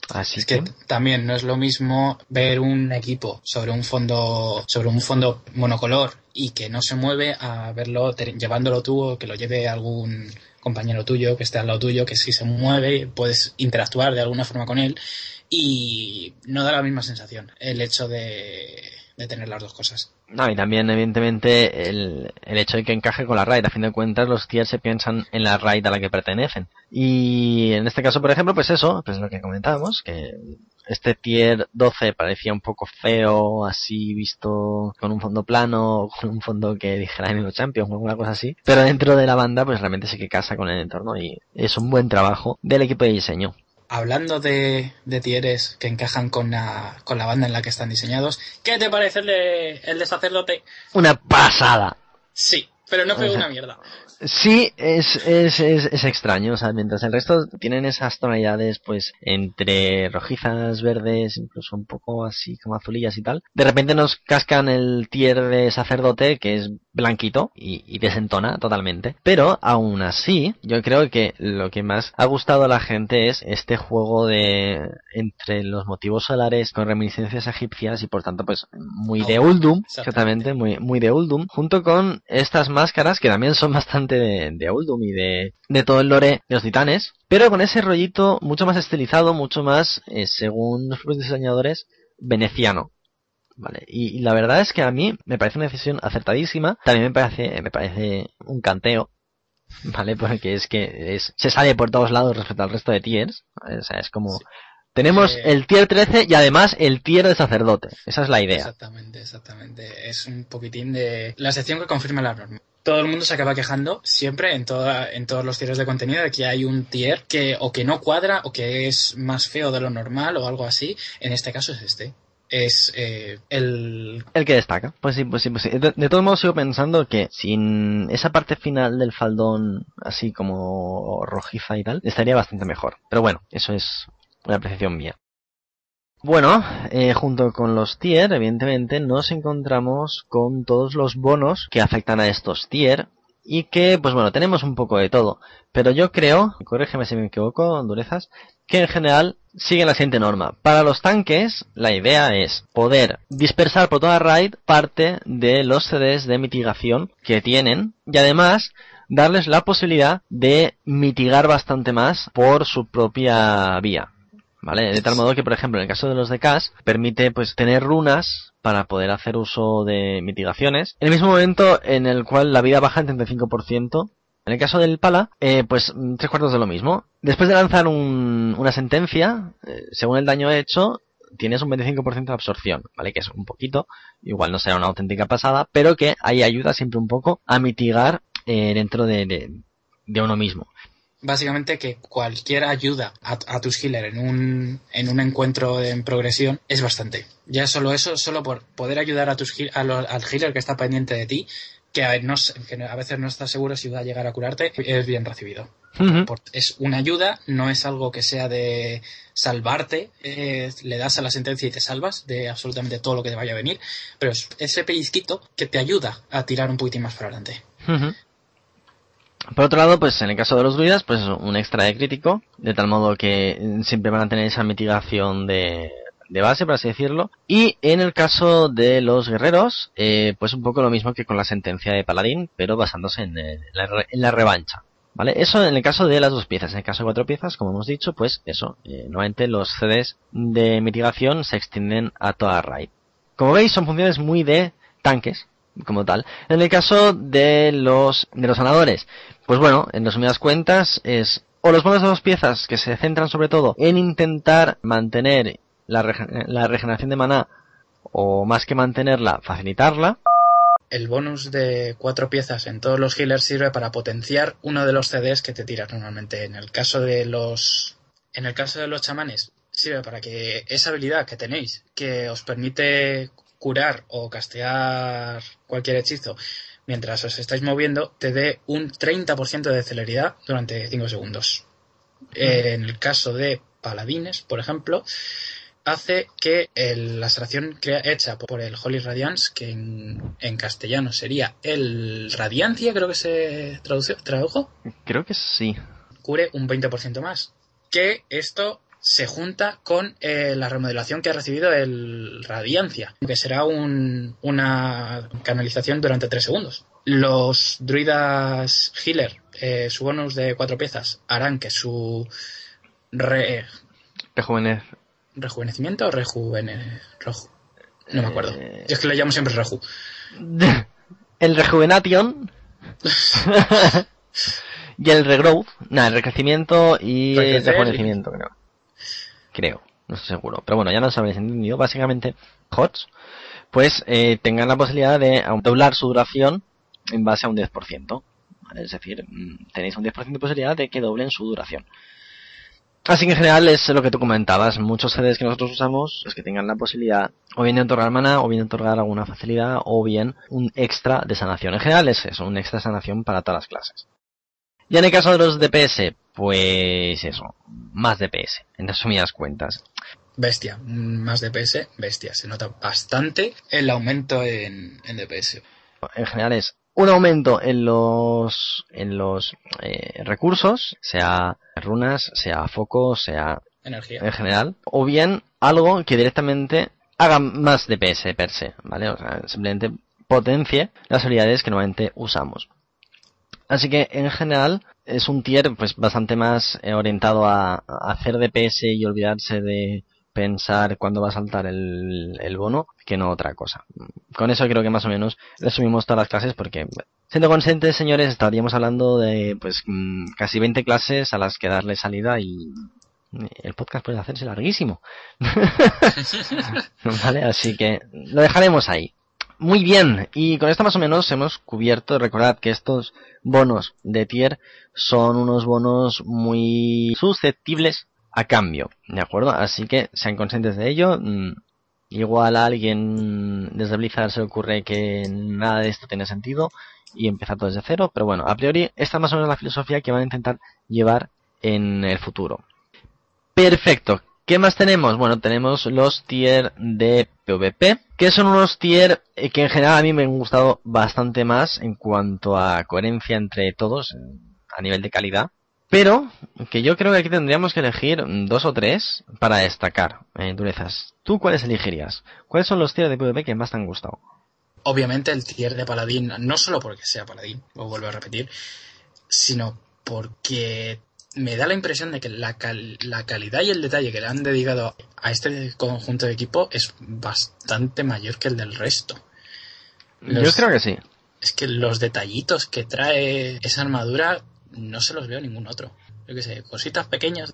Así Es que también no es lo mismo ver un equipo sobre un fondo sobre un fondo monocolor y que no se mueve a verlo llevándolo tú o que lo lleve algún compañero tuyo que esté al lado tuyo que si se mueve puedes interactuar de alguna forma con él y no da la misma sensación el hecho de, de tener las dos cosas. No, y también, evidentemente, el, el hecho de que encaje con la raid. A fin de cuentas, los tiers se piensan en la raid a la que pertenecen. Y en este caso, por ejemplo, pues eso, pues lo que comentábamos, que este tier 12 parecía un poco feo, así visto con un fondo plano, con un fondo que dijera en los Champions o alguna cosa así. Pero dentro de la banda, pues realmente sí que casa con el entorno y es un buen trabajo del equipo de diseño. Hablando de, de tieres que encajan con la, con la banda en la que están diseñados, ¿qué te parece el de, el de sacerdote? Una pasada. Sí, Pero no pega una mierda. Sí, es, es, es, es, extraño, o sea, mientras el resto tienen esas tonalidades, pues, entre rojizas, verdes, incluso un poco así como azulillas y tal, de repente nos cascan el tier de sacerdote, que es blanquito, y, y desentona totalmente. Pero, aún así, yo creo que lo que más ha gustado a la gente es este juego de, entre los motivos solares con reminiscencias egipcias y por tanto, pues, muy de Uldum, exactamente, muy, muy de Uldum, junto con estas máscaras que también son bastante de, de Uldum y de, de todo el lore de los titanes, pero con ese rollito mucho más estilizado, mucho más, eh, según los propios diseñadores, veneciano. Vale, y, y, la verdad es que a mí me parece una decisión acertadísima, también me parece, me parece un canteo, ¿vale? Porque es que es, se sale por todos lados respecto al resto de tiers, ¿vale? o sea, es como... Sí. Tenemos eh, el tier 13 y además el tier de sacerdote. Esa es la idea. Exactamente, exactamente. Es un poquitín de la sección que confirma la norma. Todo el mundo se acaba quejando siempre en, toda, en todos los tiers de contenido de que hay un tier que o que no cuadra o que es más feo de lo normal o algo así. En este caso es este es eh, el... El que destaca. Pues sí, pues sí, pues sí. De, de, todos modos sigo pensando que sin esa parte final del faldón así como rojiza y tal, estaría bastante mejor. Pero bueno, eso es una apreciación mía. Bueno, eh, junto con los tier, evidentemente, nos encontramos con todos los bonos que afectan a estos tier y que, pues bueno, tenemos un poco de todo. Pero yo creo, corrígeme si me equivoco, durezas, que en general sigue la siguiente norma. Para los tanques, la idea es poder dispersar por toda raid parte de los CDs de mitigación que tienen y además darles la posibilidad de mitigar bastante más por su propia vía. ¿Vale? De tal modo que, por ejemplo, en el caso de los de CAS, permite pues tener runas para poder hacer uso de mitigaciones. En el mismo momento en el cual la vida baja en 35%. En el caso del Pala, eh, pues tres cuartos de lo mismo. Después de lanzar un, una sentencia, eh, según el daño hecho, tienes un 25% de absorción, ¿vale? Que es un poquito, igual no será una auténtica pasada, pero que ahí ayuda siempre un poco a mitigar eh, dentro de, uno mismo básicamente que cualquier ayuda a, a, tus healer en un, en un encuentro en progresión es bastante. Ya solo eso, solo por poder ayudar a tus al healer que está pendiente de ti, que a, no, que a veces no estás seguro si va a llegar a curarte, es bien recibido. Uh -huh. Es una ayuda, no es algo que sea de salvarte, eh, le das a la sentencia y te salvas de absolutamente todo lo que te vaya a venir, pero es ese pellizquito que te ayuda a tirar un poquitín más para adelante. Uh -huh. Por otro lado, pues en el caso de los druidas, pues un extra de crítico, de tal modo que siempre van a tener esa mitigación de, de base, por así decirlo. Y en el caso de los guerreros, eh, pues un poco lo mismo que con la sentencia de Paladín, pero basándose en, en, la, revancha. ¿Vale? Eso en el caso de las dos piezas. En el caso de cuatro piezas, como hemos dicho, pues eso. Eh, nuevamente los CDs de mitigación se extienden a toda raid. Como veis, son funciones muy de tanques, como tal. En el caso de los, de los sanadores, pues bueno, en resumidas cuentas es o los bonos de dos piezas que se centran sobre todo en intentar mantener la, rege la regeneración de maná o más que mantenerla, facilitarla. El bonus de cuatro piezas en todos los healers sirve para potenciar uno de los CDs que te tiras normalmente. En el caso de los, en el caso de los chamanes, sirve para que esa habilidad que tenéis, que os permite curar o castear cualquier hechizo mientras os estáis moviendo, te dé un 30% de celeridad durante 5 segundos. Mm. Eh, en el caso de paladines, por ejemplo, hace que el, la extracción hecha por el Holy Radiance, que en, en, castellano sería el Radiancia, creo que se traduce, tradujo. Creo que sí. Cure un 20% más. Que esto se junta con eh, la remodelación que ha recibido el Radiancia, que será un, una canalización durante 3 segundos. Los druidas healer, eh, su bonus de 4 piezas, harán que su re, Rejuvenec rejuvenecimiento o rejuvene, reju, no me acuerdo. Eh... Yo es que lo llamo siempre reju. El rejuvenation y el regrowth, nada, el recrecimiento y el rejuvenecimiento, creo creo, no estoy seguro. Pero bueno, ya nos habéis entendido. Básicamente, HOTS, pues eh, tengan la posibilidad de doblar su duración en base a un 10%. ¿vale? Es decir, mm, tenéis un 10% de posibilidad de que doblen su duración. Así que en general es lo que tú comentabas. Muchos CDs que nosotros usamos, los que tengan la posibilidad o bien de otorgar mana, o bien de otorgar alguna facilidad, o bien un extra de sanación. En general es eso, un extra de sanación para todas las clases. Y en el caso de los DPS, pues eso, más DPS, en resumidas cuentas. Bestia, más DPS, bestia. Se nota bastante el aumento en, en DPS. En general es un aumento en los en los eh, recursos, sea runas, sea foco, sea energía en general, o bien algo que directamente haga más DPS per se, ¿vale? O sea, simplemente potencie las habilidades que normalmente usamos. Así que en general es un tier pues bastante más eh, orientado a, a hacer DPS y olvidarse de pensar cuándo va a saltar el, el, bono que no otra cosa. Con eso creo que más o menos resumimos todas las clases porque, siendo conscientes, señores, estaríamos hablando de pues mm, casi 20 clases a las que darle salida y el podcast puede hacerse larguísimo. vale, así que lo dejaremos ahí. Muy bien, y con esto más o menos hemos cubierto, recordad que estos bonos de tier son unos bonos muy susceptibles a cambio, ¿de acuerdo? Así que sean conscientes de ello. Mm, igual a alguien desde Blizzard se ocurre que nada de esto tiene sentido y empezar todo desde cero, pero bueno, a priori esta es más o menos la filosofía que van a intentar llevar en el futuro. Perfecto. ¿Qué más tenemos? Bueno, tenemos los tier de PvP, que son unos tier que en general a mí me han gustado bastante más en cuanto a coherencia entre todos, a nivel de calidad. Pero que yo creo que aquí tendríamos que elegir dos o tres para destacar eh, durezas. ¿Tú cuáles elegirías? ¿Cuáles son los tier de PvP que más te han gustado? Obviamente el tier de paladín, no solo porque sea paladín, lo vuelvo a repetir, sino porque me da la impresión de que la, cal la, calidad y el detalle que le han dedicado a este conjunto de equipo es bastante mayor que el del resto. Los, Yo creo que sí. Es que los detallitos que trae esa armadura no se los veo ningún otro. Yo qué sé, cositas pequeñas.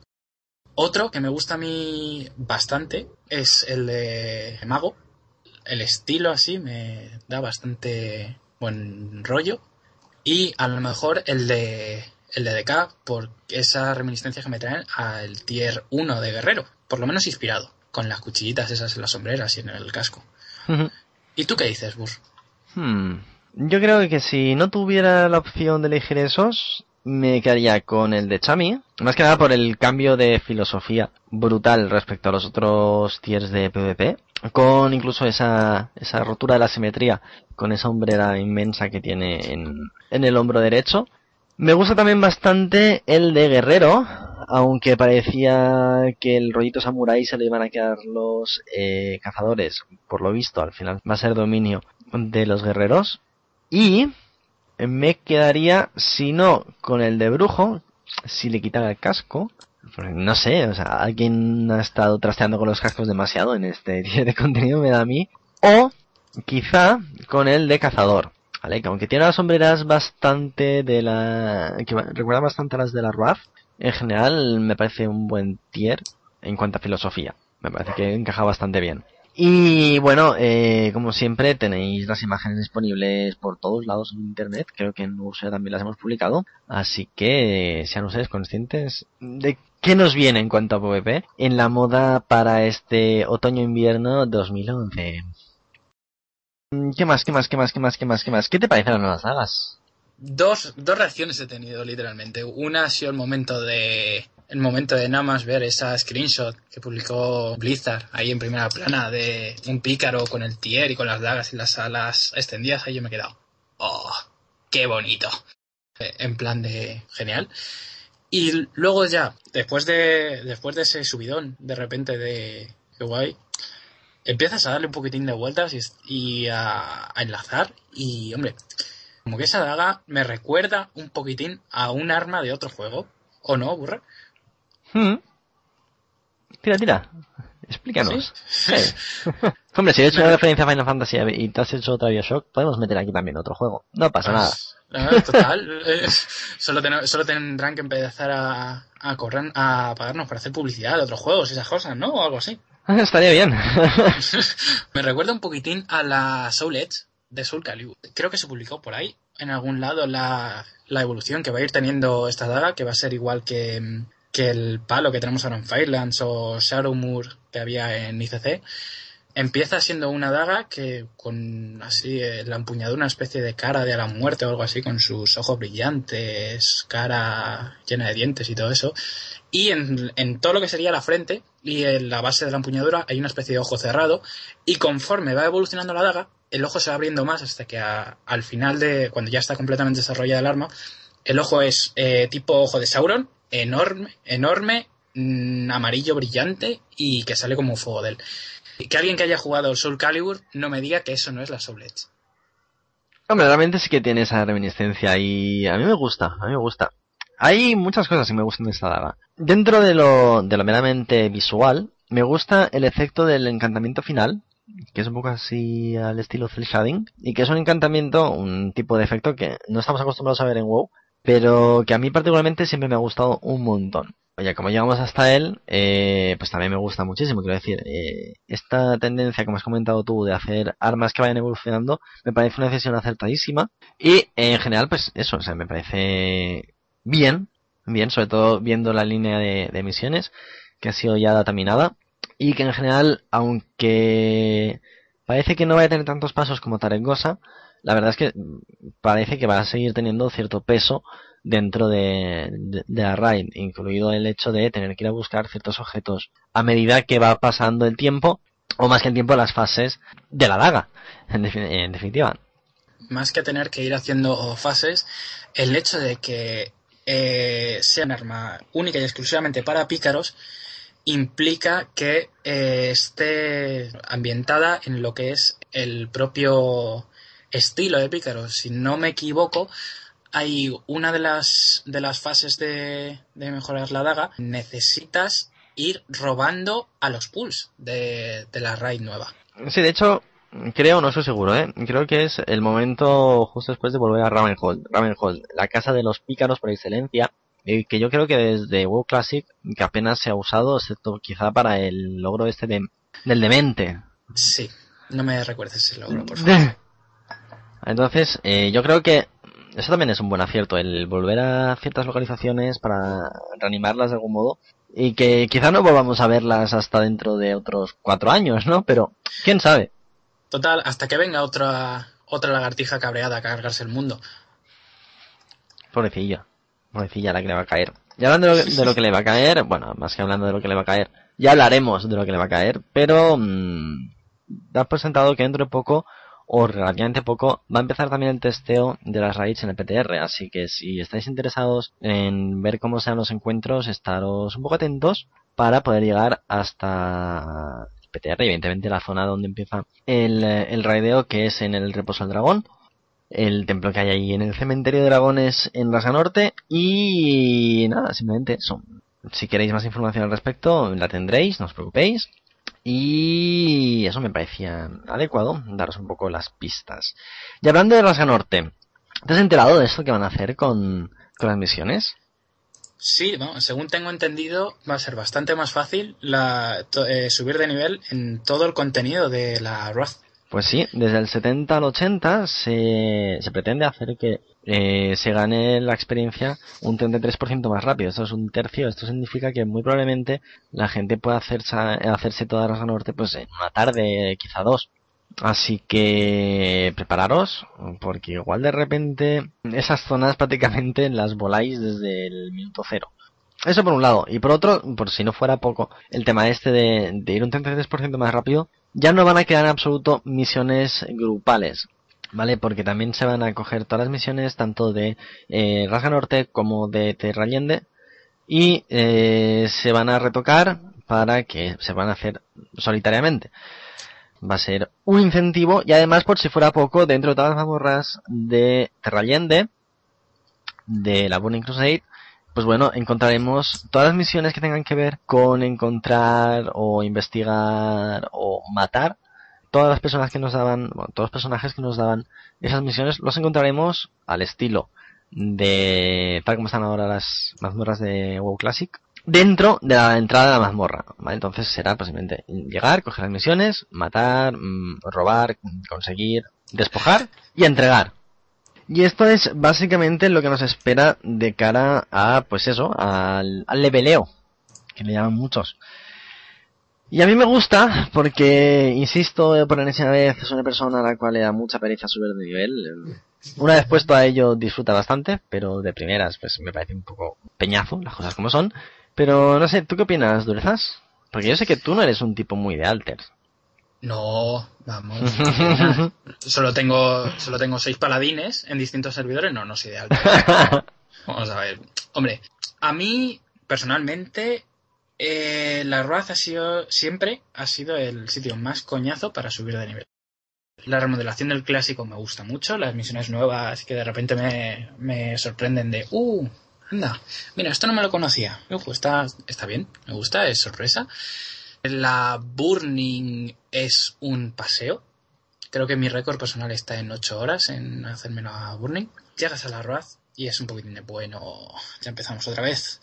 Otro que me gusta a mí bastante es el de Mago. El estilo así me da bastante buen rollo. Y a lo mejor el de el de DK por esa reminiscencia que me traen al tier 1 de Guerrero, por lo menos inspirado, con las cuchillitas esas en las sombreras y en el casco. Uh -huh. ¿Y tú qué dices, Bus? Hmm. Yo creo que si no tuviera la opción de elegir esos, me quedaría con el de Chami, más que nada por el cambio de filosofía brutal respecto a los otros tiers de PvP, con incluso esa, esa rotura de la simetría, con esa hombrera inmensa que tiene en, en el hombro derecho, me gusta también bastante el de Guerrero, aunque parecía que el rollito samurai se le iban a quedar los eh, cazadores. Por lo visto, al final va a ser dominio de los guerreros. Y me quedaría, si no, con el de brujo, si le quitara el casco. No sé, o sea, alguien ha estado trasteando con los cascos demasiado en este día de contenido, me da a mí. O quizá con el de cazador ¿vale? Que aunque tiene las sombreras bastante de la... que recuerda bastante a las de la RUAF, en general me parece un buen tier en cuanto a filosofía. Me parece que encaja bastante bien. Y bueno, eh, como siempre tenéis las imágenes disponibles por todos lados en internet, creo que en USEA también las hemos publicado, así que sean ustedes conscientes de qué nos viene en cuanto a PvP en la moda para este otoño-invierno 2011. ¿Qué más, qué más, qué más, qué más, qué más, qué más? ¿Qué te parecen las nuevas sagas? Dos, dos reacciones he tenido, literalmente. Una ha sido el momento de. El momento de nada más ver esa screenshot que publicó Blizzard ahí en primera plana de un pícaro con el tier y con las dagas y las alas extendidas. Ahí yo me he quedado. ¡Oh! ¡Qué bonito! En plan de. genial. Y luego ya, después de. Después de ese subidón, de repente de. qué guay empiezas a darle un poquitín de vueltas y, y a, a, enlazar y, hombre, como que esa daga me recuerda un poquitín a un arma de otro juego. ¿O no, burra? Hmm. Tira, tira. Explícanos. ¿Sí? hombre, si he hecho una referencia a Final Fantasy y te has hecho otra Bioshock, podemos meter aquí también otro juego. No pasa pues, nada. No, total. eh, solo, ten, solo, tendrán que empezar a, a, correr, a pagarnos para hacer publicidad de otros juegos y esas cosas, ¿no? O algo así. Estaría bien. Me recuerda un poquitín a la Soul Edge de Soul Calibur. Creo que se publicó por ahí, en algún lado, la, la evolución que va a ir teniendo esta daga, que va a ser igual que, que el palo que tenemos ahora en Firelands o Shadowmoor que había en ICC empieza siendo una daga que con así eh, la empuñadura una especie de cara de la muerte o algo así con sus ojos brillantes, cara llena de dientes y todo eso. Y en, en todo lo que sería la frente y en la base de la empuñadura hay una especie de ojo cerrado y conforme va evolucionando la daga el ojo se va abriendo más hasta que al final de cuando ya está completamente desarrollada el arma el ojo es eh, tipo ojo de Sauron enorme enorme mm, amarillo brillante y que sale como un fuego de él que alguien que haya jugado Soul Calibur no me diga que eso no es la Soul Edge. Hombre, realmente sí que tiene esa reminiscencia y a mí me gusta, a mí me gusta. Hay muchas cosas que me gustan de esta daga. Dentro de lo, de lo meramente visual, me gusta el efecto del encantamiento final, que es un poco así al estilo cel shading, y que es un encantamiento, un tipo de efecto que no estamos acostumbrados a ver en WoW, pero que a mí particularmente siempre me ha gustado un montón. Oye, como llegamos hasta él, eh, pues también me gusta muchísimo. Quiero decir, eh, esta tendencia, como has comentado tú, de hacer armas que vayan evolucionando, me parece una decisión acertadísima. Y en general, pues eso, o sea, me parece bien, bien, sobre todo viendo la línea de, misiones, que ha sido ya dataminada. Y que en general, aunque parece que no va a tener tantos pasos como Tarengosa, la verdad es que parece que va a seguir teniendo cierto peso dentro de, de, la raid, incluido el hecho de tener que ir a buscar ciertos objetos a medida que va pasando el tiempo, o más que el tiempo, las fases de la daga, en, definitiva. Más que tener que ir haciendo fases, el hecho de que eh, sea un arma única y exclusivamente para pícaros implica que eh, esté ambientada en lo que es el propio estilo de pícaros. Si no me equivoco, hay una de las, de las fases de, mejorar la daga, necesitas ir robando a los pools de, de la raid nueva. Sí, de hecho, creo, no estoy seguro, ¿eh? creo que es el momento justo después de volver a Ravenhold. Ravenhold, la casa de los pícaros por excelencia, que yo creo que desde WoW Classic, que apenas se ha usado, excepto quizá para el logro este de, del demente. Sí, no me recuerdes ese logro, por favor. Entonces, eh, yo creo que eso también es un buen acierto, el volver a ciertas localizaciones para reanimarlas de algún modo y que quizá no volvamos a verlas hasta dentro de otros cuatro años, ¿no? Pero, ¿quién sabe? Total, hasta que venga otra, otra lagartija cabreada a cargarse el mundo. Pobrecilla, pobrecilla la que le va a caer. Y hablando de lo, que le va a caer, bueno, más que hablando de lo que le va a caer, ya hablaremos de lo que le va a caer, pero mmm, da por sentado que dentro de poco o relativamente poco, va a empezar también el testeo de las raids en el PTR, así que si estáis interesados en ver cómo sean los encuentros, estaros un poco atentos para poder llegar hasta el PTR, evidentemente la zona donde empieza el, el raideo, que es en el Reposo del Dragón, el templo que hay ahí en el cementerio de dragones en Rasa Norte y nada, simplemente eso. Si queréis más información al respecto, la tendréis, no os preocupéis. Y eso me parecía adecuado, daros un poco las pistas. Y hablando de Rasga Norte, ¿te has enterado de esto que van a hacer con, las misiones? Sí, según tengo entendido, va a ser bastante más fácil la, eh, subir de nivel en todo el contenido de la Wrath. Pues sí, desde el 70 al 80 se, pretende hacer que eh, se gane la experiencia un 33% más rápido. Esto es un tercio. Esto significa que muy probablemente la gente pueda hacerse, hacerse toda la norte pues en una tarde, quizá dos. Así que prepararos, porque igual de repente esas zonas prácticamente las voláis desde el minuto cero. Eso por un lado. Y por otro, por si no fuera poco, el tema este de ir un 33% más rápido, ya no van a quedar en absoluto misiones grupales. ¿Vale? Porque también se van a coger todas las misiones, tanto de eh, Rasga Norte como de Terra Allende, y eh, se van a retocar para que se van a hacer solitariamente. Va a ser un incentivo y además, por si fuera poco, dentro de todas las mazmorras de Terra Allende, de la Burning Crusade, pues bueno, encontraremos todas las misiones que tengan que ver con encontrar o investigar o matar. Todas las personas que nos daban, bueno, todos los personajes que nos daban esas misiones los encontraremos al estilo de tal como están ahora las mazmorras de WoW Classic dentro de la entrada de la mazmorra. Entonces será posiblemente llegar, coger las misiones, matar, mm, robar, conseguir, despojar y entregar. Y esto es básicamente lo que nos espera de cara a, pues eso, al, al leveleo, que le llaman muchos. Y a mí me gusta porque, insisto, por enésima vez es una persona a la cual le da mucha pereza subir de nivel. Una vez puesto a ello disfruta bastante, pero de primeras pues me parece un poco peñazo, las cosas como son. Pero no sé, ¿tú qué opinas, Durezas? Porque yo sé que tú no eres un tipo muy de alters. No, vamos. solo tengo solo tengo seis paladines en distintos servidores. No, no de alters. Vamos a ver. Hombre, a mí personalmente eh, la Ruaz ha sido siempre ha sido el sitio más coñazo para subir de nivel. La remodelación del clásico me gusta mucho, las misiones nuevas que de repente me, me sorprenden de, uh, anda, mira, esto no me lo conocía. Uy, está, está bien, me gusta, es sorpresa. La Burning es un paseo. Creo que mi récord personal está en 8 horas en hacerme la Burning. Llegas a la Ruaz y es un poquitín de bueno. Ya empezamos otra vez.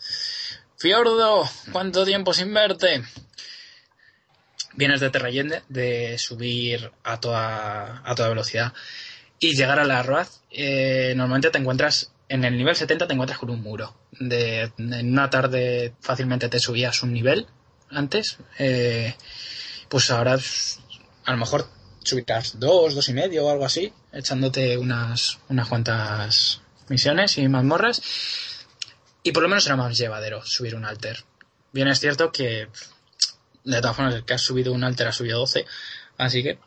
Fiordo, ¿cuánto tiempo sin verte? Vienes de Terrayende, de subir a toda, a toda velocidad y llegar a la Roaz, eh, normalmente te encuentras, en el nivel 70 te encuentras con un muro. De, en una tarde fácilmente te subías un nivel antes, eh, pues ahora a lo mejor subirás dos, dos y medio o algo así, echándote unas, unas cuantas misiones y mazmorras. Y por lo menos era más llevadero subir un alter. Bien es cierto que de todas formas el que ha subido un alter ha subido 12, así que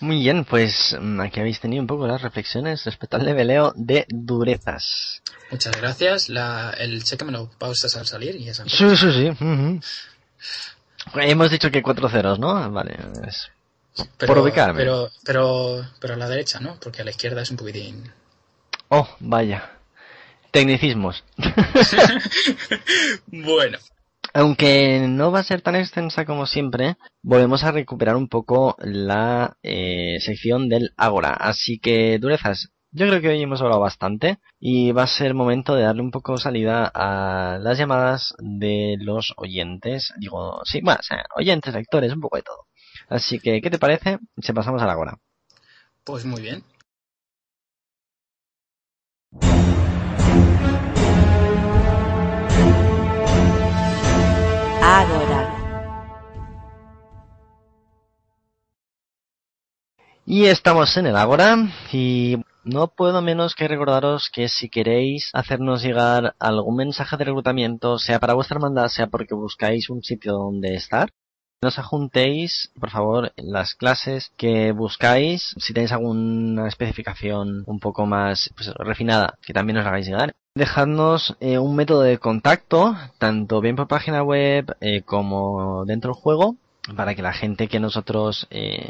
Muy bien, pues mm, aquí habéis tenido un poco las reflexiones respecto al leveleo de durezas. muchas gracias. La, el cheque me lo pausas al salir y esa Sí, sí, sí. ujú. Hemos dicho que cuatro ceros, ¿no? Vale. es- pero, por ubicarme. Pero, pero, pero a la derecha, ¿no? Porque a la izquierda es un poquitín. Oh, vaya. Tecnicismos. Bueno, Aunque no va a ser tan extensa como siempre, volvemos a recuperar un poco la eh, sección del Ágora. Así que, durezas, yo creo que hoy hemos hablado bastante y va a ser momento de darle un poco salida a las llamadas de los oyentes. Digo, sí, bueno, oyentes, lectores, un poco de todo. Así que, ¿qué te parece si pasamos al Ágora? pues muy bien. Y estamos en el Ágora y no puedo menos que recordaros que si queréis hacernos llegar algún mensaje de reclutamiento, sea para vuestra hermandad, sea porque buscáis un sitio donde estar, nos ajuntéis, por favor, las clases que buscáis, si tenéis alguna especificación un poco más pues, refinada, que también nos la hagáis llegar. Dejadnos eh, un método de contacto, tanto bien por página web eh, como dentro del juego, para que la gente que nosotros, eh,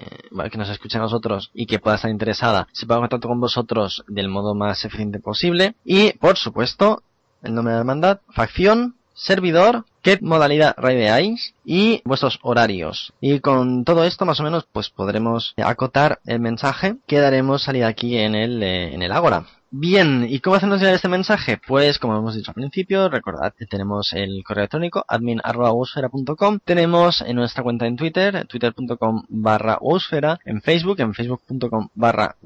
que nos escuche a nosotros y que pueda estar interesada, se ponga en contacto con vosotros del modo más eficiente posible. Y, por supuesto, el nombre de la hermandad, facción, servidor, qué modalidad raideáis y vuestros horarios. Y con todo esto, más o menos, pues podremos acotar el mensaje que daremos salida aquí en el, en el Ágora. Bien, ¿y cómo hacernos llegar este mensaje? Pues, como hemos dicho al principio, recordad que tenemos el correo electrónico admin.usfera.com, tenemos en nuestra cuenta en Twitter, twitter.com barra en Facebook, en facebook.com barra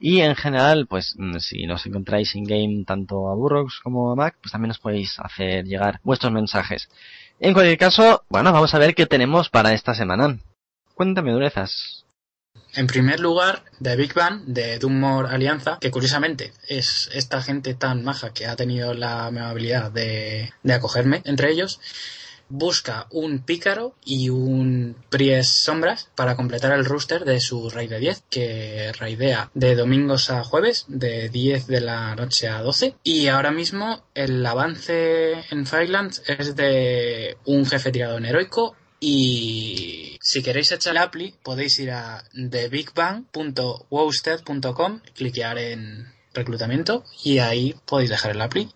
y en general, pues, mm, si nos encontráis in-game tanto a Burrox como a Mac, pues también nos podéis hacer llegar vuestros mensajes. En cualquier caso, bueno, vamos a ver qué tenemos para esta semana. Cuéntame, durezas. En primer lugar, The Big Bang de Doomore Alianza, que curiosamente es esta gente tan maja que ha tenido la amabilidad de, de acogerme entre ellos, busca un pícaro y un Pries Sombras para completar el rooster de su raid de 10, que raidea de domingos a jueves, de 10 de la noche a 12. Y ahora mismo el avance en Firelands es de un jefe tirado en heroico y si queréis echar el appli, podéis ir a thebigbang.wowstead.com, cliquear en reclutamiento y ahí podéis dejar el appli.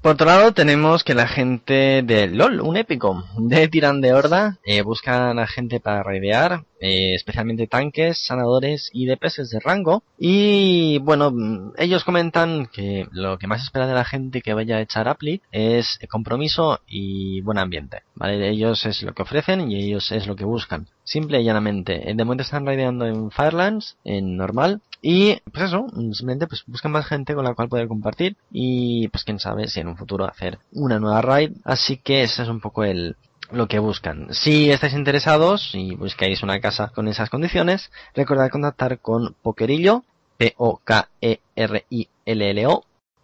Por otro lado, tenemos que la gente de LOL, un épico, de Tirán de Horda, eh, buscan a gente para raidear, eh, especialmente tanques, sanadores y DPS de rango. Y bueno, mm, ellos comentan que lo que más espera de la gente que vaya a echar Appli es compromiso y buen ambiente. ¿Vale? Ellos es lo que ofrecen y ellos es lo que buscan. Simple y llanamente. Eh, De momento están raideando en Firelands, en normal, Y pues eso, simplemente pues buscan más gente con la cual poder compartir y pues quién sabe si en un futuro hacer una nueva raid. Así que ese es un poco el, lo que buscan. Si estáis interesados y buscáis una casa con esas condiciones, recordad contactar con Pokerillo, P-O-K-E-R-I-L-L-O,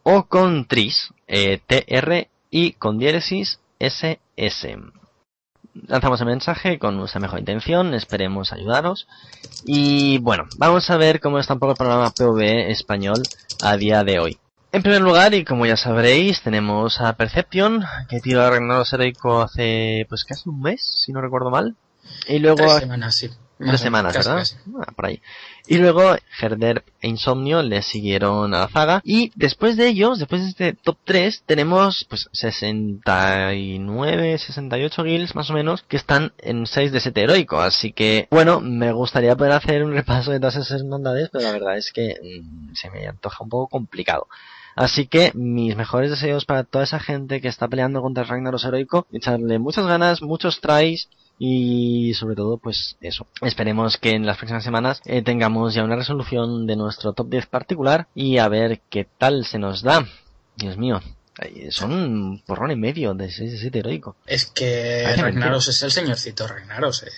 o con Tris, eh, T-R-I con diéresis S-S. Lanzamos el mensaje con nuestra mejor intención, esperemos ayudaros. Y bueno, vamos a ver cómo está un poco el programa PvE español a día de hoy. En primer lugar, y como ya sabréis, tenemos a Perception, que tiró a Ragnaros Heroico hace pues casi un mes, si no recuerdo mal. Y luego... Tres semanas, sí. Tres semanas, ¿verdad? Ah, por ahí. Y luego Herder e Insomnio le siguieron a la zaga. Y después de ellos, después de este top 3, tenemos pues 69, 68 guilds más o menos que están en 6 de 7 heroico. Así que, bueno, me gustaría poder hacer un repaso de todas esas hermandades, pero la verdad es que mm, se me antoja un poco complicado. Así que mis mejores deseos para toda esa gente que está peleando contra el Ragnaros heroico, echarle muchas ganas, muchos tries y sobre todo pues eso. Esperemos que en las próximas semanas eh, tengamos ya una resolución de nuestro top 10 particular y a ver qué tal se nos da. Dios mío, son un porrón y medio de 6 de 7 heroico. Es que Ragnaros es el señorcito Ragnaros, eh.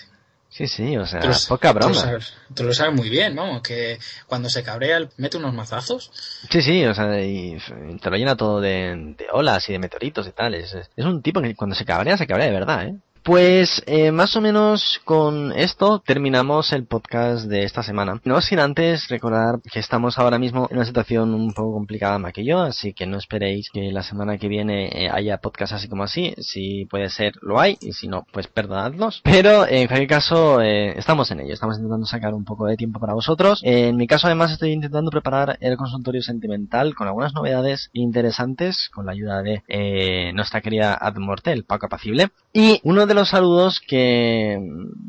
Sí, sí, o sea, poca broma. Tú lo, sabes, muy bien, vamos, que cuando se cabrea mete unos mazazos. Sí, sí, o sea, y te lo llena todo de, olas y de meteoritos y tal. Es, es un tipo que cuando se cabrea, se cabrea de verdad, ¿eh? Pues eh, más o menos con esto terminamos el podcast de esta semana. No sin antes recordar que estamos ahora mismo en una situación un poco complicada más que yo, así que no esperéis que la semana que viene eh, haya podcast así como así. Si puede ser, lo hay, y si no, pues perdonadnos. Pero en cualquier caso, eh, estamos en ello, estamos intentando sacar un poco de tiempo para vosotros. en mi caso además estoy intentando preparar el consultorio sentimental con algunas novedades interesantes con la ayuda de nuestra querida Admorte, el Paco Apacible. Y uno de los saludos que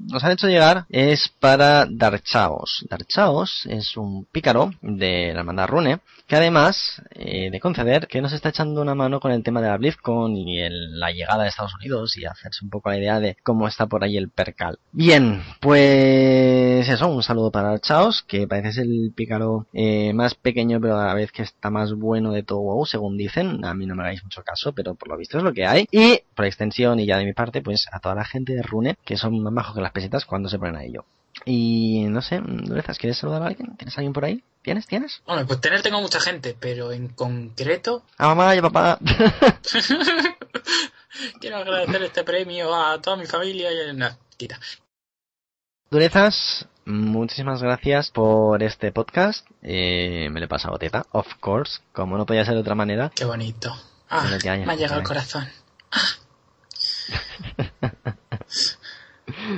nos han hecho llegar es para Darchaos. Darchaos es un pícaro de la hermandad Rune que además eh, de conceder que nos está echando una mano con el tema de la BlizzCon y la llegada de Estados Unidos y hacerse un poco la idea de cómo está por ahí el percal. Bien, pues eso, un saludo para Darchaos, que parece ser el pícaro eh, más pequeño pero a la vez que está más bueno de todo WoW, según dicen. A mí no me hagáis mucho caso, pero por lo visto es lo que hay. Y por extensión y ya de mi parte, pues a toda la gente de Rune, que son más bajos que las pesetas cuando se ponen a ello. Y no sé, Durezas, ¿quieres saludar a alguien? ¿Tienes alguien por ahí? ¿Tienes? ¿Tienes? Bueno, pues tener tengo mucha gente, pero en concreto... A mamá y a papá. Quiero agradecer este premio a toda mi familia y... No, quita. Durezas, muchísimas gracias por este podcast. Eh, me lo he pasado teta, of course, como no podía ser de otra manera. Qué bonito. Ah, me ha llegado el corazón. Ah.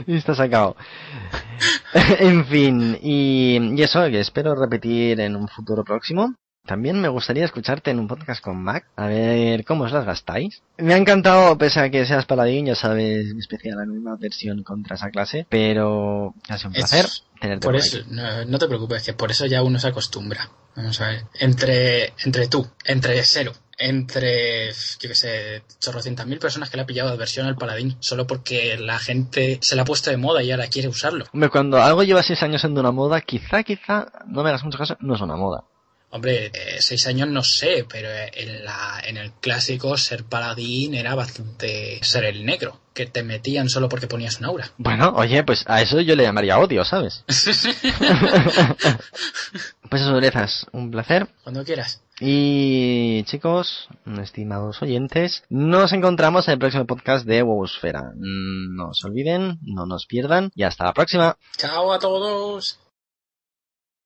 y está sacado. en fin, y, eso que espero repetir en un futuro próximo. También me gustaría escucharte en un podcast con Mac, a ver cómo os las gastáis. Me ha encantado, pese a que seas paladín, ya sabes, mi especial la misma versión contra esa clase, pero ha sido un placer tenerte por, eso, no, no, te preocupes, que por eso ya uno se acostumbra. Vamos a ver, entre, entre tú, entre cero, entre, yo que sé, chorrocientas mil personas que le ha pillado versión al paladín, solo porque la gente se la ha puesto de moda y ahora quiere usarlo. Hombre, cuando algo lleva seis años siendo una moda, quizá, quizá, no me hagas mucho caso, no es una moda. Hombre, eh, seis años no sé, pero en, la, en el clásico ser paladín era bastante ser el negro, que te metían solo porque ponías un aura. Bueno, oye, pues a eso yo le llamaría odio, ¿sabes? pues eso, Durezas, un placer. Cuando quieras. Y chicos, estimados oyentes, nos encontramos en el próximo podcast de Wowsfera. No se olviden, no nos pierdan y hasta la próxima. Chao a todos.